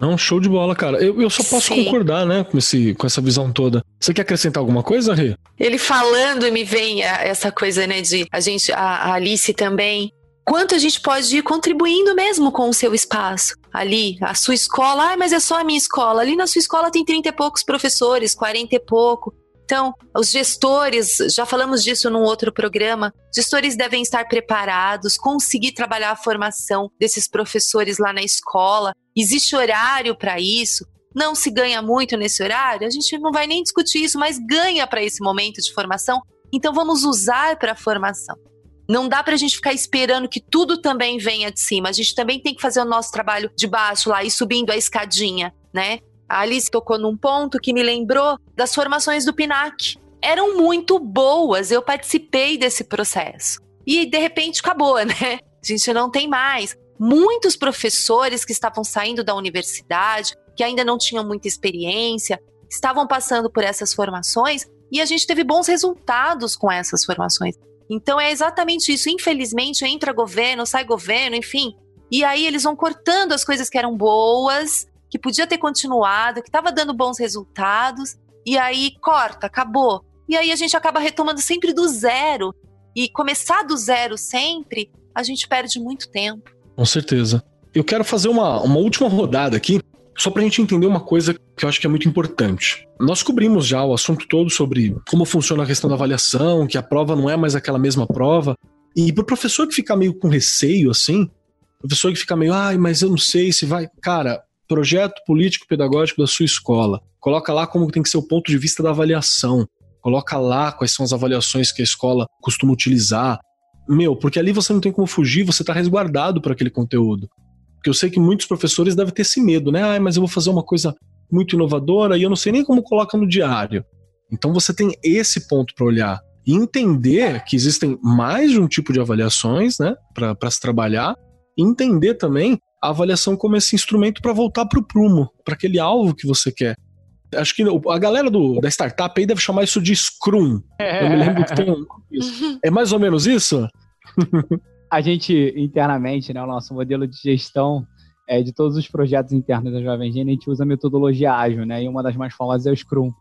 Não, show de bola, cara. Eu, eu só posso Sim. concordar, né, com, esse, com essa visão toda. Você quer acrescentar alguma coisa, Rê? Ele falando me vem essa coisa, né, de a gente, a, a Alice também. Quanto a gente pode ir contribuindo mesmo com o seu espaço. Ali, a sua escola, ah, mas é só a minha escola. Ali na sua escola tem 30 e poucos professores, 40 e pouco. Então, os gestores, já falamos disso num outro programa, gestores devem estar preparados, conseguir trabalhar a formação desses professores lá na escola. Existe horário para isso? Não se ganha muito nesse horário? A gente não vai nem discutir isso, mas ganha para esse momento de formação. Então, vamos usar para a formação. Não dá para a gente ficar esperando que tudo também venha de cima. A gente também tem que fazer o nosso trabalho de baixo lá e subindo a escadinha, né? A Alice tocou num ponto que me lembrou das formações do PINAC. Eram muito boas, eu participei desse processo. E de repente acabou, né? A gente não tem mais. Muitos professores que estavam saindo da universidade, que ainda não tinham muita experiência, estavam passando por essas formações e a gente teve bons resultados com essas formações. Então é exatamente isso. Infelizmente, entra governo, sai governo, enfim. E aí eles vão cortando as coisas que eram boas que podia ter continuado, que estava dando bons resultados, e aí corta, acabou. E aí a gente acaba retomando sempre do zero. E começar do zero sempre, a gente perde muito tempo. Com certeza. Eu quero fazer uma, uma última rodada aqui, só para a gente entender uma coisa que eu acho que é muito importante. Nós cobrimos já o assunto todo sobre como funciona a questão da avaliação, que a prova não é mais aquela mesma prova. E pro professor que fica meio com receio, assim, professor que fica meio, ai, mas eu não sei se vai. Cara, projeto político pedagógico da sua escola. Coloca lá como tem que ser o ponto de vista da avaliação. Coloca lá quais são as avaliações que a escola costuma utilizar. Meu, porque ali você não tem como fugir, você está resguardado para aquele conteúdo. Porque eu sei que muitos professores devem ter esse medo, né? Ah, mas eu vou fazer uma coisa muito inovadora e eu não sei nem como coloca no diário. Então você tem esse ponto para olhar e entender que existem mais de um tipo de avaliações, né, para se trabalhar, e entender também a avaliação como esse instrumento para voltar para o prumo, para aquele alvo que você quer. Acho que a galera do, da startup aí deve chamar isso de Scrum. É. Eu me lembro que tem um. É mais ou menos isso? a gente, internamente, né, o nosso modelo de gestão, é, de todos os projetos internos da Jovem Gênio, a gente usa a metodologia ágil, né? E uma das mais famosas é o Scrum.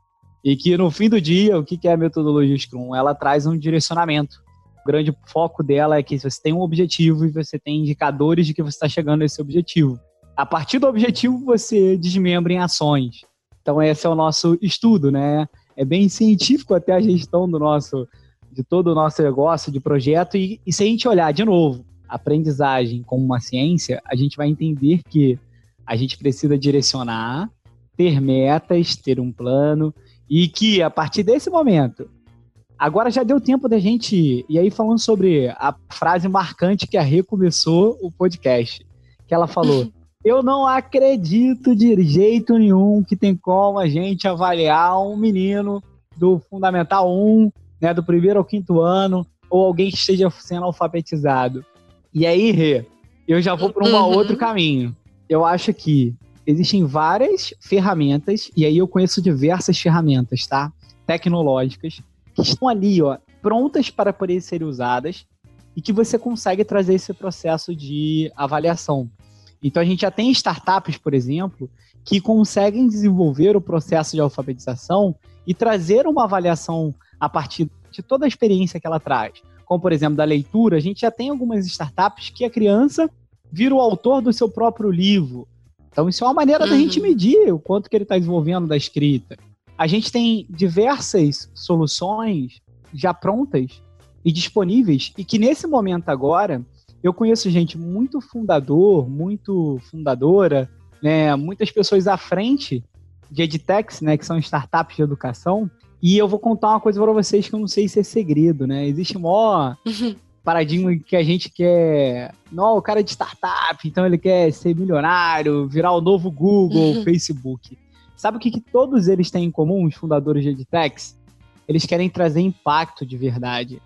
E que no fim do dia, o que é a metodologia Scrum? Ela traz um direcionamento. Grande foco dela é que você tem um objetivo e você tem indicadores de que você está chegando a esse objetivo. A partir do objetivo, você desmembra em ações. Então, esse é o nosso estudo, né? É bem científico até a gestão do nosso, de todo o nosso negócio, de projeto. E, e se a gente olhar de novo, aprendizagem como uma ciência, a gente vai entender que a gente precisa direcionar, ter metas, ter um plano e que a partir desse momento, agora já deu tempo da gente. E aí, falando sobre a frase marcante que a Rê começou o podcast, que ela falou. Eu não acredito de jeito nenhum que tem como a gente avaliar um menino do Fundamental 1, né, do primeiro ao quinto ano, ou alguém que esteja sendo alfabetizado. E aí, Rê, eu já vou para um uhum. outro caminho. Eu acho que existem várias ferramentas, e aí eu conheço diversas ferramentas, tá? Tecnológicas, que estão ali, ó, prontas para poder ser usadas e que você consegue trazer esse processo de avaliação. Então a gente já tem startups, por exemplo, que conseguem desenvolver o processo de alfabetização e trazer uma avaliação a partir de toda a experiência que ela traz como por exemplo da leitura, a gente já tem algumas startups que a criança vira o autor do seu próprio livro. Então isso é uma maneira uhum. da gente medir o quanto que ele está desenvolvendo da escrita. A gente tem diversas soluções já prontas e disponíveis e que nesse momento agora eu conheço gente muito fundador, muito fundadora, né, muitas pessoas à frente de edtechs, né, que são startups de educação, e eu vou contar uma coisa para vocês que eu não sei se é segredo, né? Existe maior uhum. paradigma que a gente quer. Não, o cara é de startup, então ele quer ser milionário, virar o novo Google, uhum. Facebook. Sabe o que, que todos eles têm em comum, os fundadores de EdTechs? Eles querem trazer impacto de verdade.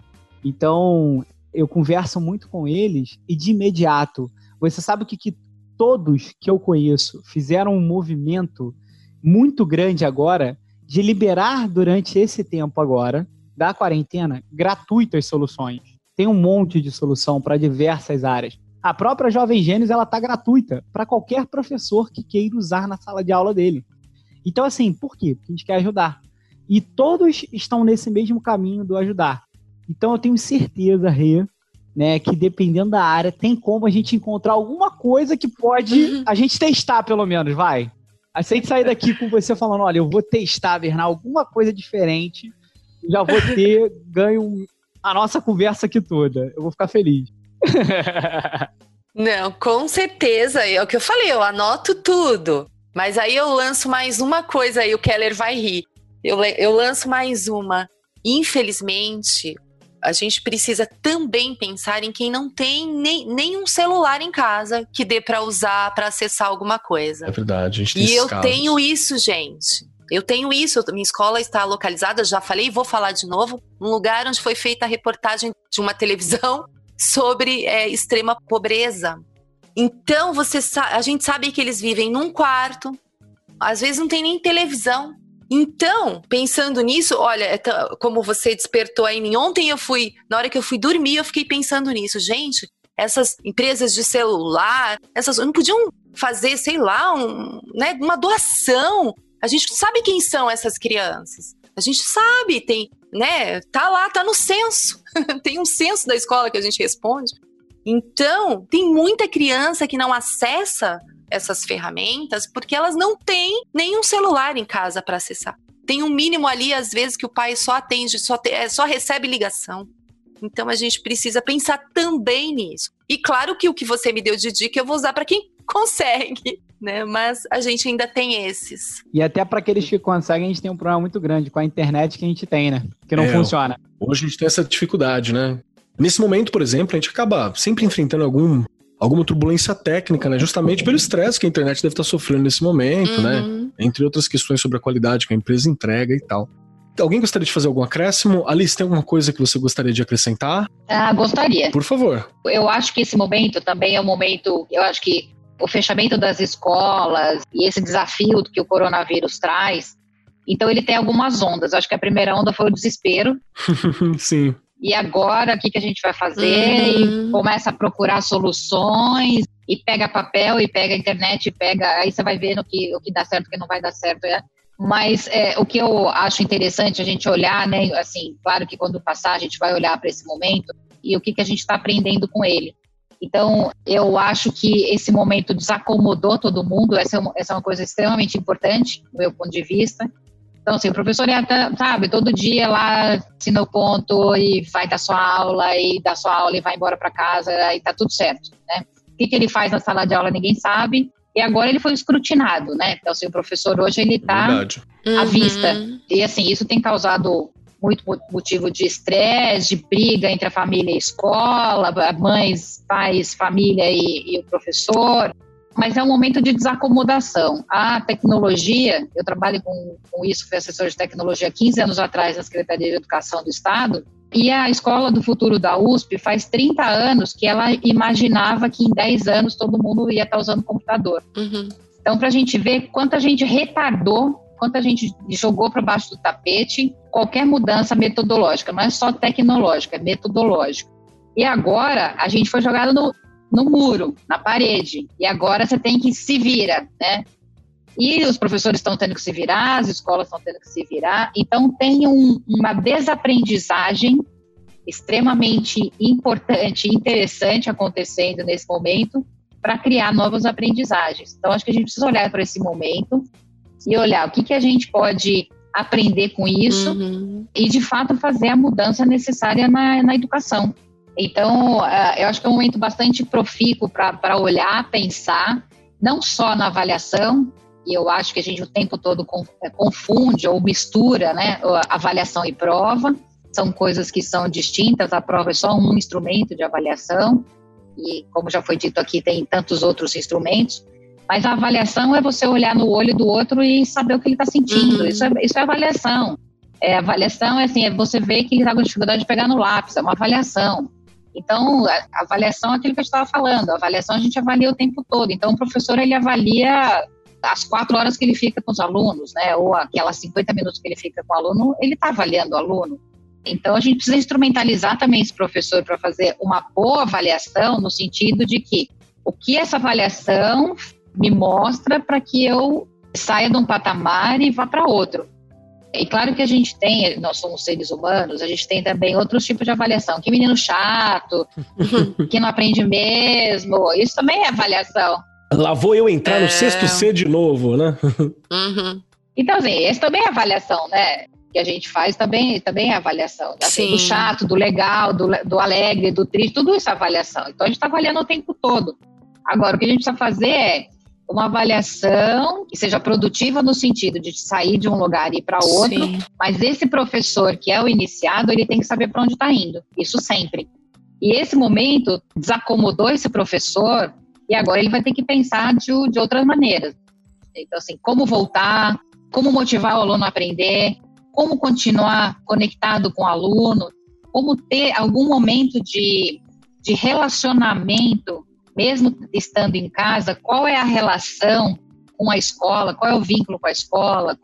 Então, eu converso muito com eles e de imediato, você sabe o que, que todos que eu conheço fizeram um movimento muito grande agora de liberar durante esse tempo agora da quarentena gratuitas soluções. Tem um monte de solução para diversas áreas. A própria Jovem Gênios ela tá gratuita para qualquer professor que queira usar na sala de aula dele. Então assim, por quê? Porque a gente quer ajudar. E todos estão nesse mesmo caminho do ajudar. Então eu tenho certeza, Rê, né, que dependendo da área, tem como a gente encontrar alguma coisa que pode a gente testar, pelo menos, vai. A gente sair daqui com você falando, olha, eu vou testar, Bernal, alguma coisa diferente, já vou ter ganho a nossa conversa aqui toda. Eu vou ficar feliz. Não, com certeza. É o que eu falei, eu anoto tudo. Mas aí eu lanço mais uma coisa aí, o Keller vai rir. Eu, eu lanço mais uma. Infelizmente, a gente precisa também pensar em quem não tem nem, nenhum celular em casa que dê para usar para acessar alguma coisa. É verdade. A gente tem e eu casos. tenho isso, gente. Eu tenho isso. Minha escola está localizada, já falei e vou falar de novo, num lugar onde foi feita a reportagem de uma televisão sobre é, extrema pobreza. Então, você a gente sabe que eles vivem num quarto, às vezes não tem nem televisão. Então, pensando nisso, olha, é como você despertou aí mim, ontem eu fui, na hora que eu fui dormir, eu fiquei pensando nisso. Gente, essas empresas de celular, essas não podiam fazer, sei lá, um, né, uma doação. A gente sabe quem são essas crianças. A gente sabe, tem, né, tá lá, tá no censo. tem um censo da escola que a gente responde. Então, tem muita criança que não acessa essas ferramentas porque elas não têm nenhum celular em casa para acessar. Tem um mínimo ali, às vezes, que o pai só atende, só, te, é, só recebe ligação. Então a gente precisa pensar também nisso. E claro que o que você me deu de dica eu vou usar para quem consegue, né? Mas a gente ainda tem esses. E até para aqueles que conseguem, a gente tem um problema muito grande com a internet que a gente tem, né? Que não é, funciona. Hoje a gente tem essa dificuldade, né? Nesse momento, por exemplo, a gente acaba sempre enfrentando algum alguma turbulência técnica, né? Justamente pelo estresse que a internet deve estar sofrendo nesse momento, né? uhum. né? Entre outras questões sobre a qualidade que a empresa entrega e tal. Alguém gostaria de fazer algum acréscimo? Alice, tem alguma coisa que você gostaria de acrescentar? Ah, gostaria. Por favor. Eu acho que esse momento também é um momento, eu acho que o fechamento das escolas e esse desafio que o coronavírus traz, então ele tem algumas ondas. Eu acho que a primeira onda foi o desespero. Sim. E agora o que, que a gente vai fazer? Uhum. E começa a procurar soluções, e pega papel, e pega internet, e pega. Aí você vai vendo o que, o que dá certo, o que não vai dar certo. É. Mas é, o que eu acho interessante a gente olhar, né? Assim, claro que quando passar a gente vai olhar para esse momento e o que, que a gente está aprendendo com ele. Então, eu acho que esse momento desacomodou todo mundo, essa é uma, essa é uma coisa extremamente importante, do meu ponto de vista. Então, assim, o professor sabe, todo dia lá ensina o ponto e vai dar sua aula, e dá sua aula e vai embora para casa, e tá tudo certo, né? O que, que ele faz na sala de aula ninguém sabe, e agora ele foi escrutinado, né? Então, assim, o professor hoje ele está à vista. Uhum. E, assim, isso tem causado muito motivo de estresse, de briga entre a família e a escola, mães, pais, família e, e o professor mas é um momento de desacomodação. A tecnologia, eu trabalho com, com isso, fui assessor de tecnologia 15 anos atrás na Secretaria de Educação do Estado, e a Escola do Futuro da USP faz 30 anos que ela imaginava que em 10 anos todo mundo ia estar usando computador. Uhum. Então, para a gente ver quanta gente retardou, quanta gente jogou para baixo do tapete qualquer mudança metodológica, não é só tecnológica, é metodológica. E agora a gente foi jogado no, no muro, na parede. E agora você tem que se vira, né? E os professores estão tendo que se virar, as escolas estão tendo que se virar. Então tem um, uma desaprendizagem extremamente importante e interessante acontecendo nesse momento para criar novas aprendizagens. Então acho que a gente precisa olhar para esse momento e olhar o que, que a gente pode aprender com isso uhum. e de fato fazer a mudança necessária na, na educação. Então, é, eu acho que é um momento bastante profícuo para olhar, pensar, não só na avaliação, e eu acho que a gente o tempo todo é, confunde ou mistura né, avaliação e prova, são coisas que são distintas, a prova é só um instrumento de avaliação, e como já foi dito aqui, tem tantos outros instrumentos, mas a avaliação é você olhar no olho do outro e saber o que ele está sentindo, uhum. isso, é, isso é avaliação. É, avaliação é assim, é você ver que ele está com dificuldade de pegar no lápis, é uma avaliação. Então, a avaliação é aquilo que eu estava falando. A avaliação a gente avalia o tempo todo. Então, o professor ele avalia as quatro horas que ele fica com os alunos, né? Ou aquelas 50 minutos que ele fica com o aluno, ele está avaliando o aluno. Então, a gente precisa instrumentalizar também esse professor para fazer uma boa avaliação, no sentido de que o que essa avaliação me mostra para que eu saia de um patamar e vá para outro. E claro que a gente tem, nós somos seres humanos, a gente tem também outros tipos de avaliação. Que menino chato, que não aprende mesmo. Isso também é avaliação. Lá vou eu entrar é... no sexto C de novo, né? Uhum. Então, assim, esse também é avaliação, né? Que a gente faz também, também é avaliação. Assim, do chato, do legal, do, do alegre, do triste, tudo isso é avaliação. Então, a gente está avaliando o tempo todo. Agora, o que a gente precisa fazer é uma avaliação que seja produtiva no sentido de sair de um lugar e ir para outro, Sim. mas esse professor que é o iniciado, ele tem que saber para onde está indo, isso sempre. E esse momento desacomodou esse professor e agora ele vai ter que pensar de, de outras maneiras. Então, assim, como voltar, como motivar o aluno a aprender, como continuar conectado com o aluno, como ter algum momento de, de relacionamento mesmo estando em casa, qual é a relação com a escola, qual é o vínculo com a escola,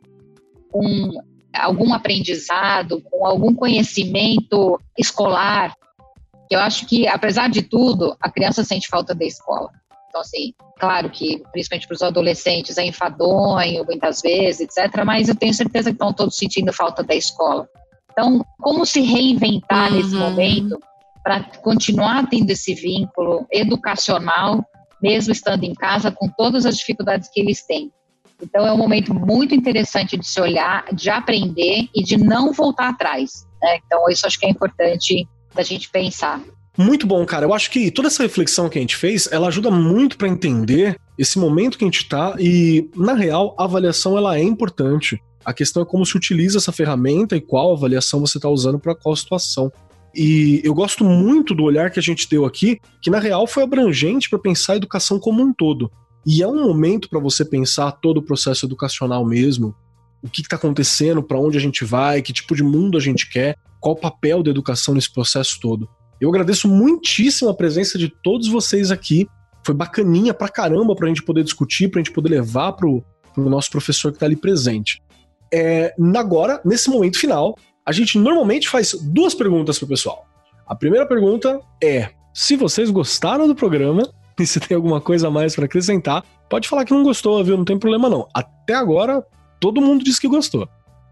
com algum aprendizado, com algum conhecimento escolar. Eu acho que, apesar de tudo, a criança sente falta da escola. Então, assim, claro que, principalmente para os adolescentes, é enfadonho muitas vezes, etc., mas eu tenho certeza que estão todos sentindo falta da escola. Então, como se reinventar uhum. nesse momento para continuar tendo esse vínculo educacional, mesmo estando em casa, com todas as dificuldades que eles têm. Então, é um momento muito interessante de se olhar, de aprender e de não voltar atrás. Né? Então, isso acho que é importante da gente pensar. Muito bom, cara. Eu acho que toda essa reflexão que a gente fez, ela ajuda muito para entender esse momento que a gente está e, na real, a avaliação ela é importante. A questão é como se utiliza essa ferramenta e qual avaliação você está usando para qual situação. E eu gosto muito do olhar que a gente deu aqui, que na real foi abrangente para pensar a educação como um todo. E é um momento para você pensar todo o processo educacional mesmo, o que está acontecendo, para onde a gente vai, que tipo de mundo a gente quer, qual o papel da educação nesse processo todo. Eu agradeço muitíssimo a presença de todos vocês aqui. Foi bacaninha pra caramba pra gente poder discutir, pra gente poder levar pro, pro nosso professor que tá ali presente. É, agora, nesse momento final, a gente normalmente faz duas perguntas pro pessoal. A primeira pergunta é: se vocês gostaram do programa e se tem alguma coisa a mais para acrescentar, pode falar que não gostou, viu? Não tem problema não. Até agora, todo mundo disse que gostou.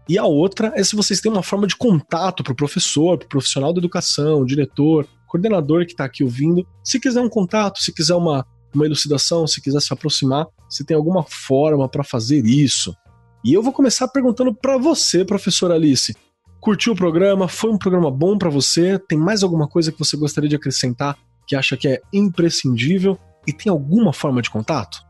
E a outra é se vocês têm uma forma de contato para o professor, para o profissional da educação, diretor, coordenador que está aqui ouvindo. Se quiser um contato, se quiser uma, uma elucidação, se quiser se aproximar, se tem alguma forma para fazer isso. E eu vou começar perguntando para você, professora Alice. Curtiu o programa? Foi um programa bom para você? Tem mais alguma coisa que você gostaria de acrescentar que acha que é imprescindível? E tem alguma forma de contato?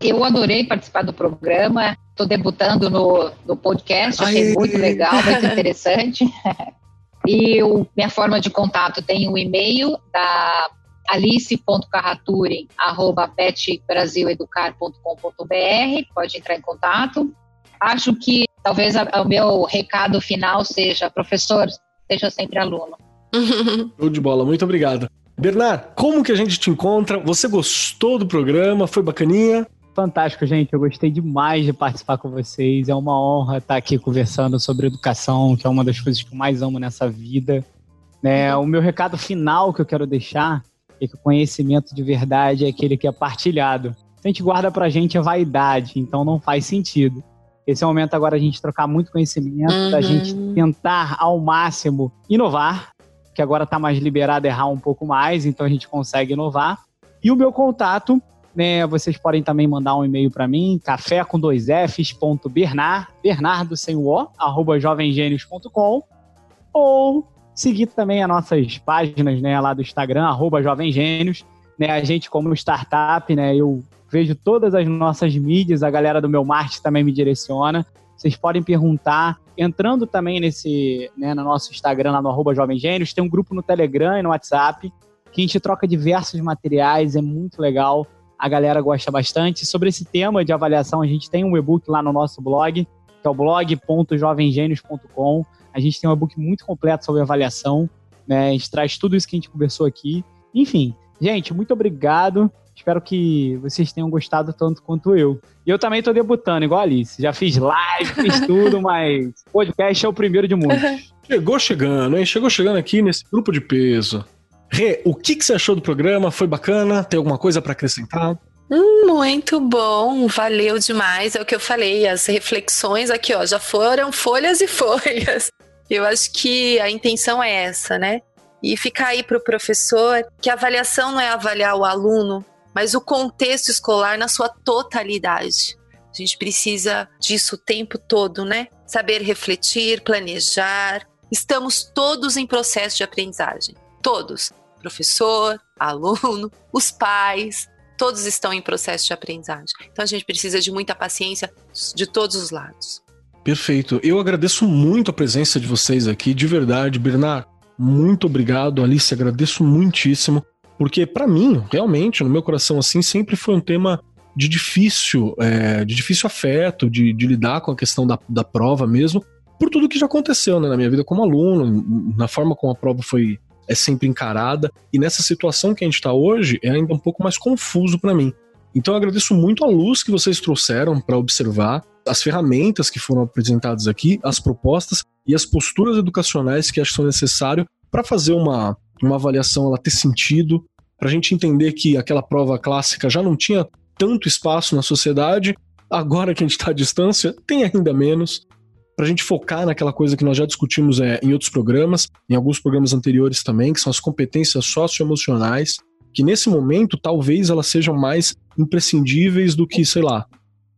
Eu adorei participar do programa. Estou debutando no, no podcast, achei Aê. muito legal, muito interessante. e o, minha forma de contato tem o um e-mail da alice.carraturi.petbrasileducar.com.br, pode entrar em contato. Acho que talvez a, o meu recado final seja, professor, seja sempre aluno. Show de bola, muito obrigado. Bernard, como que a gente te encontra? Você gostou do programa? Foi bacaninha? Fantástico, gente. Eu gostei demais de participar com vocês. É uma honra estar aqui conversando sobre educação, que é uma das coisas que eu mais amo nessa vida. Né? O meu recado final que eu quero deixar é que o conhecimento de verdade é aquele que é partilhado. Se a gente guarda pra gente a vaidade, então não faz sentido. Esse é o momento agora a gente trocar muito conhecimento, uhum. da gente tentar ao máximo inovar, que agora está mais liberado errar um pouco mais, então a gente consegue inovar. E o meu contato né, vocês podem também mandar um e-mail para mim, café com dois Fs, ponto Bernard, Bernardo sem o O, arroba jovemgênios.com, ou seguir também as nossas páginas, né, lá do Instagram, arroba jovemgênios, né, a gente como startup, né, eu vejo todas as nossas mídias, a galera do meu marketing também me direciona, vocês podem perguntar, entrando também nesse, né, no nosso Instagram, lá no arroba jovemgênios, tem um grupo no Telegram e no WhatsApp, que a gente troca diversos materiais, é muito legal, a galera gosta bastante. Sobre esse tema de avaliação, a gente tem um e-book lá no nosso blog, que é o blog.jovemgênios.com. A gente tem um e-book muito completo sobre avaliação, né? A gente traz tudo isso que a gente conversou aqui. Enfim, gente, muito obrigado. Espero que vocês tenham gostado tanto quanto eu. E eu também estou debutando, igual a Alice. Já fiz live, fiz tudo, mas podcast é o primeiro de muitos. Chegou chegando, hein? Chegou chegando aqui nesse grupo de peso. Rê, o que, que você achou do programa? Foi bacana? Tem alguma coisa para acrescentar? Hum, muito bom, valeu demais. É o que eu falei, as reflexões aqui, ó, já foram folhas e folhas. Eu acho que a intenção é essa, né? E ficar aí para o professor que a avaliação não é avaliar o aluno, mas o contexto escolar na sua totalidade. A gente precisa disso o tempo todo, né? Saber refletir, planejar. Estamos todos em processo de aprendizagem. Todos professor, aluno, os pais, todos estão em processo de aprendizagem. Então a gente precisa de muita paciência de todos os lados. Perfeito. Eu agradeço muito a presença de vocês aqui, de verdade. Bernard, muito obrigado. Alice, agradeço muitíssimo. Porque, para mim, realmente, no meu coração, assim, sempre foi um tema de difícil, é, de difícil afeto, de, de, lidar com a questão da, da prova mesmo, por tudo que já aconteceu né, na minha vida como aluno, na forma como a prova foi é sempre encarada. E nessa situação que a gente está hoje, é ainda um pouco mais confuso para mim. Então eu agradeço muito a luz que vocês trouxeram para observar, as ferramentas que foram apresentadas aqui, as propostas e as posturas educacionais que acho que são necessárias para fazer uma, uma avaliação ela ter sentido, para a gente entender que aquela prova clássica já não tinha tanto espaço na sociedade, agora que a gente está à distância, tem ainda menos para a gente focar naquela coisa que nós já discutimos é, em outros programas, em alguns programas anteriores também, que são as competências socioemocionais, que nesse momento talvez elas sejam mais imprescindíveis do que, sei lá,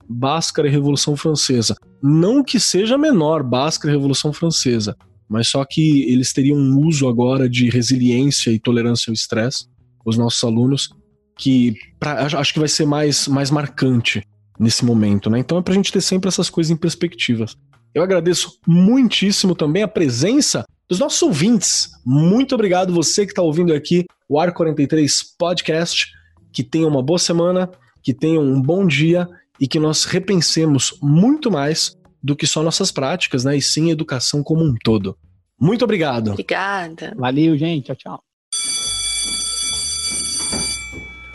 Bhaskara e Revolução Francesa. Não que seja menor Bhaskara e Revolução Francesa, mas só que eles teriam um uso agora de resiliência e tolerância ao estresse, os nossos alunos, que pra, acho que vai ser mais, mais marcante nesse momento, né? Então é pra gente ter sempre essas coisas em perspectivas. Eu agradeço muitíssimo também a presença dos nossos ouvintes. Muito obrigado você que está ouvindo aqui o Ar 43 Podcast. Que tenha uma boa semana, que tenha um bom dia e que nós repensemos muito mais do que só nossas práticas, né? E sim educação como um todo. Muito obrigado. Obrigada. Valeu, gente. Tchau, tchau.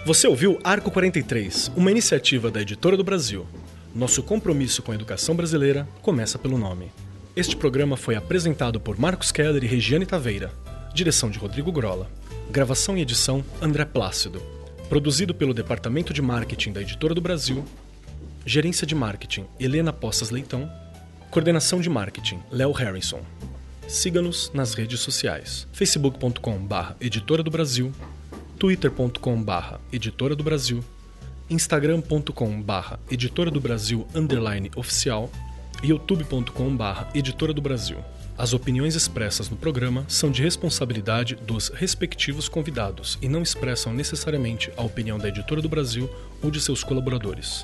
Você ouviu Arco 43, uma iniciativa da Editora do Brasil. Nosso compromisso com a educação brasileira começa pelo nome. Este programa foi apresentado por Marcos Keller e Regiane Taveira. Direção de Rodrigo Grola. Gravação e edição André Plácido. Produzido pelo Departamento de Marketing da Editora do Brasil. Gerência de Marketing Helena Poças Leitão. Coordenação de Marketing Léo Harrison. Siga-nos nas redes sociais: facebook.com/barra Editora do Brasil, twitter.com/barra Editora do Brasil, instagram.com/barra Editora do Brasil underline oficial e youtube.com/barra Editora do Brasil. As opiniões expressas no programa são de responsabilidade dos respectivos convidados e não expressam necessariamente a opinião da Editora do Brasil ou de seus colaboradores.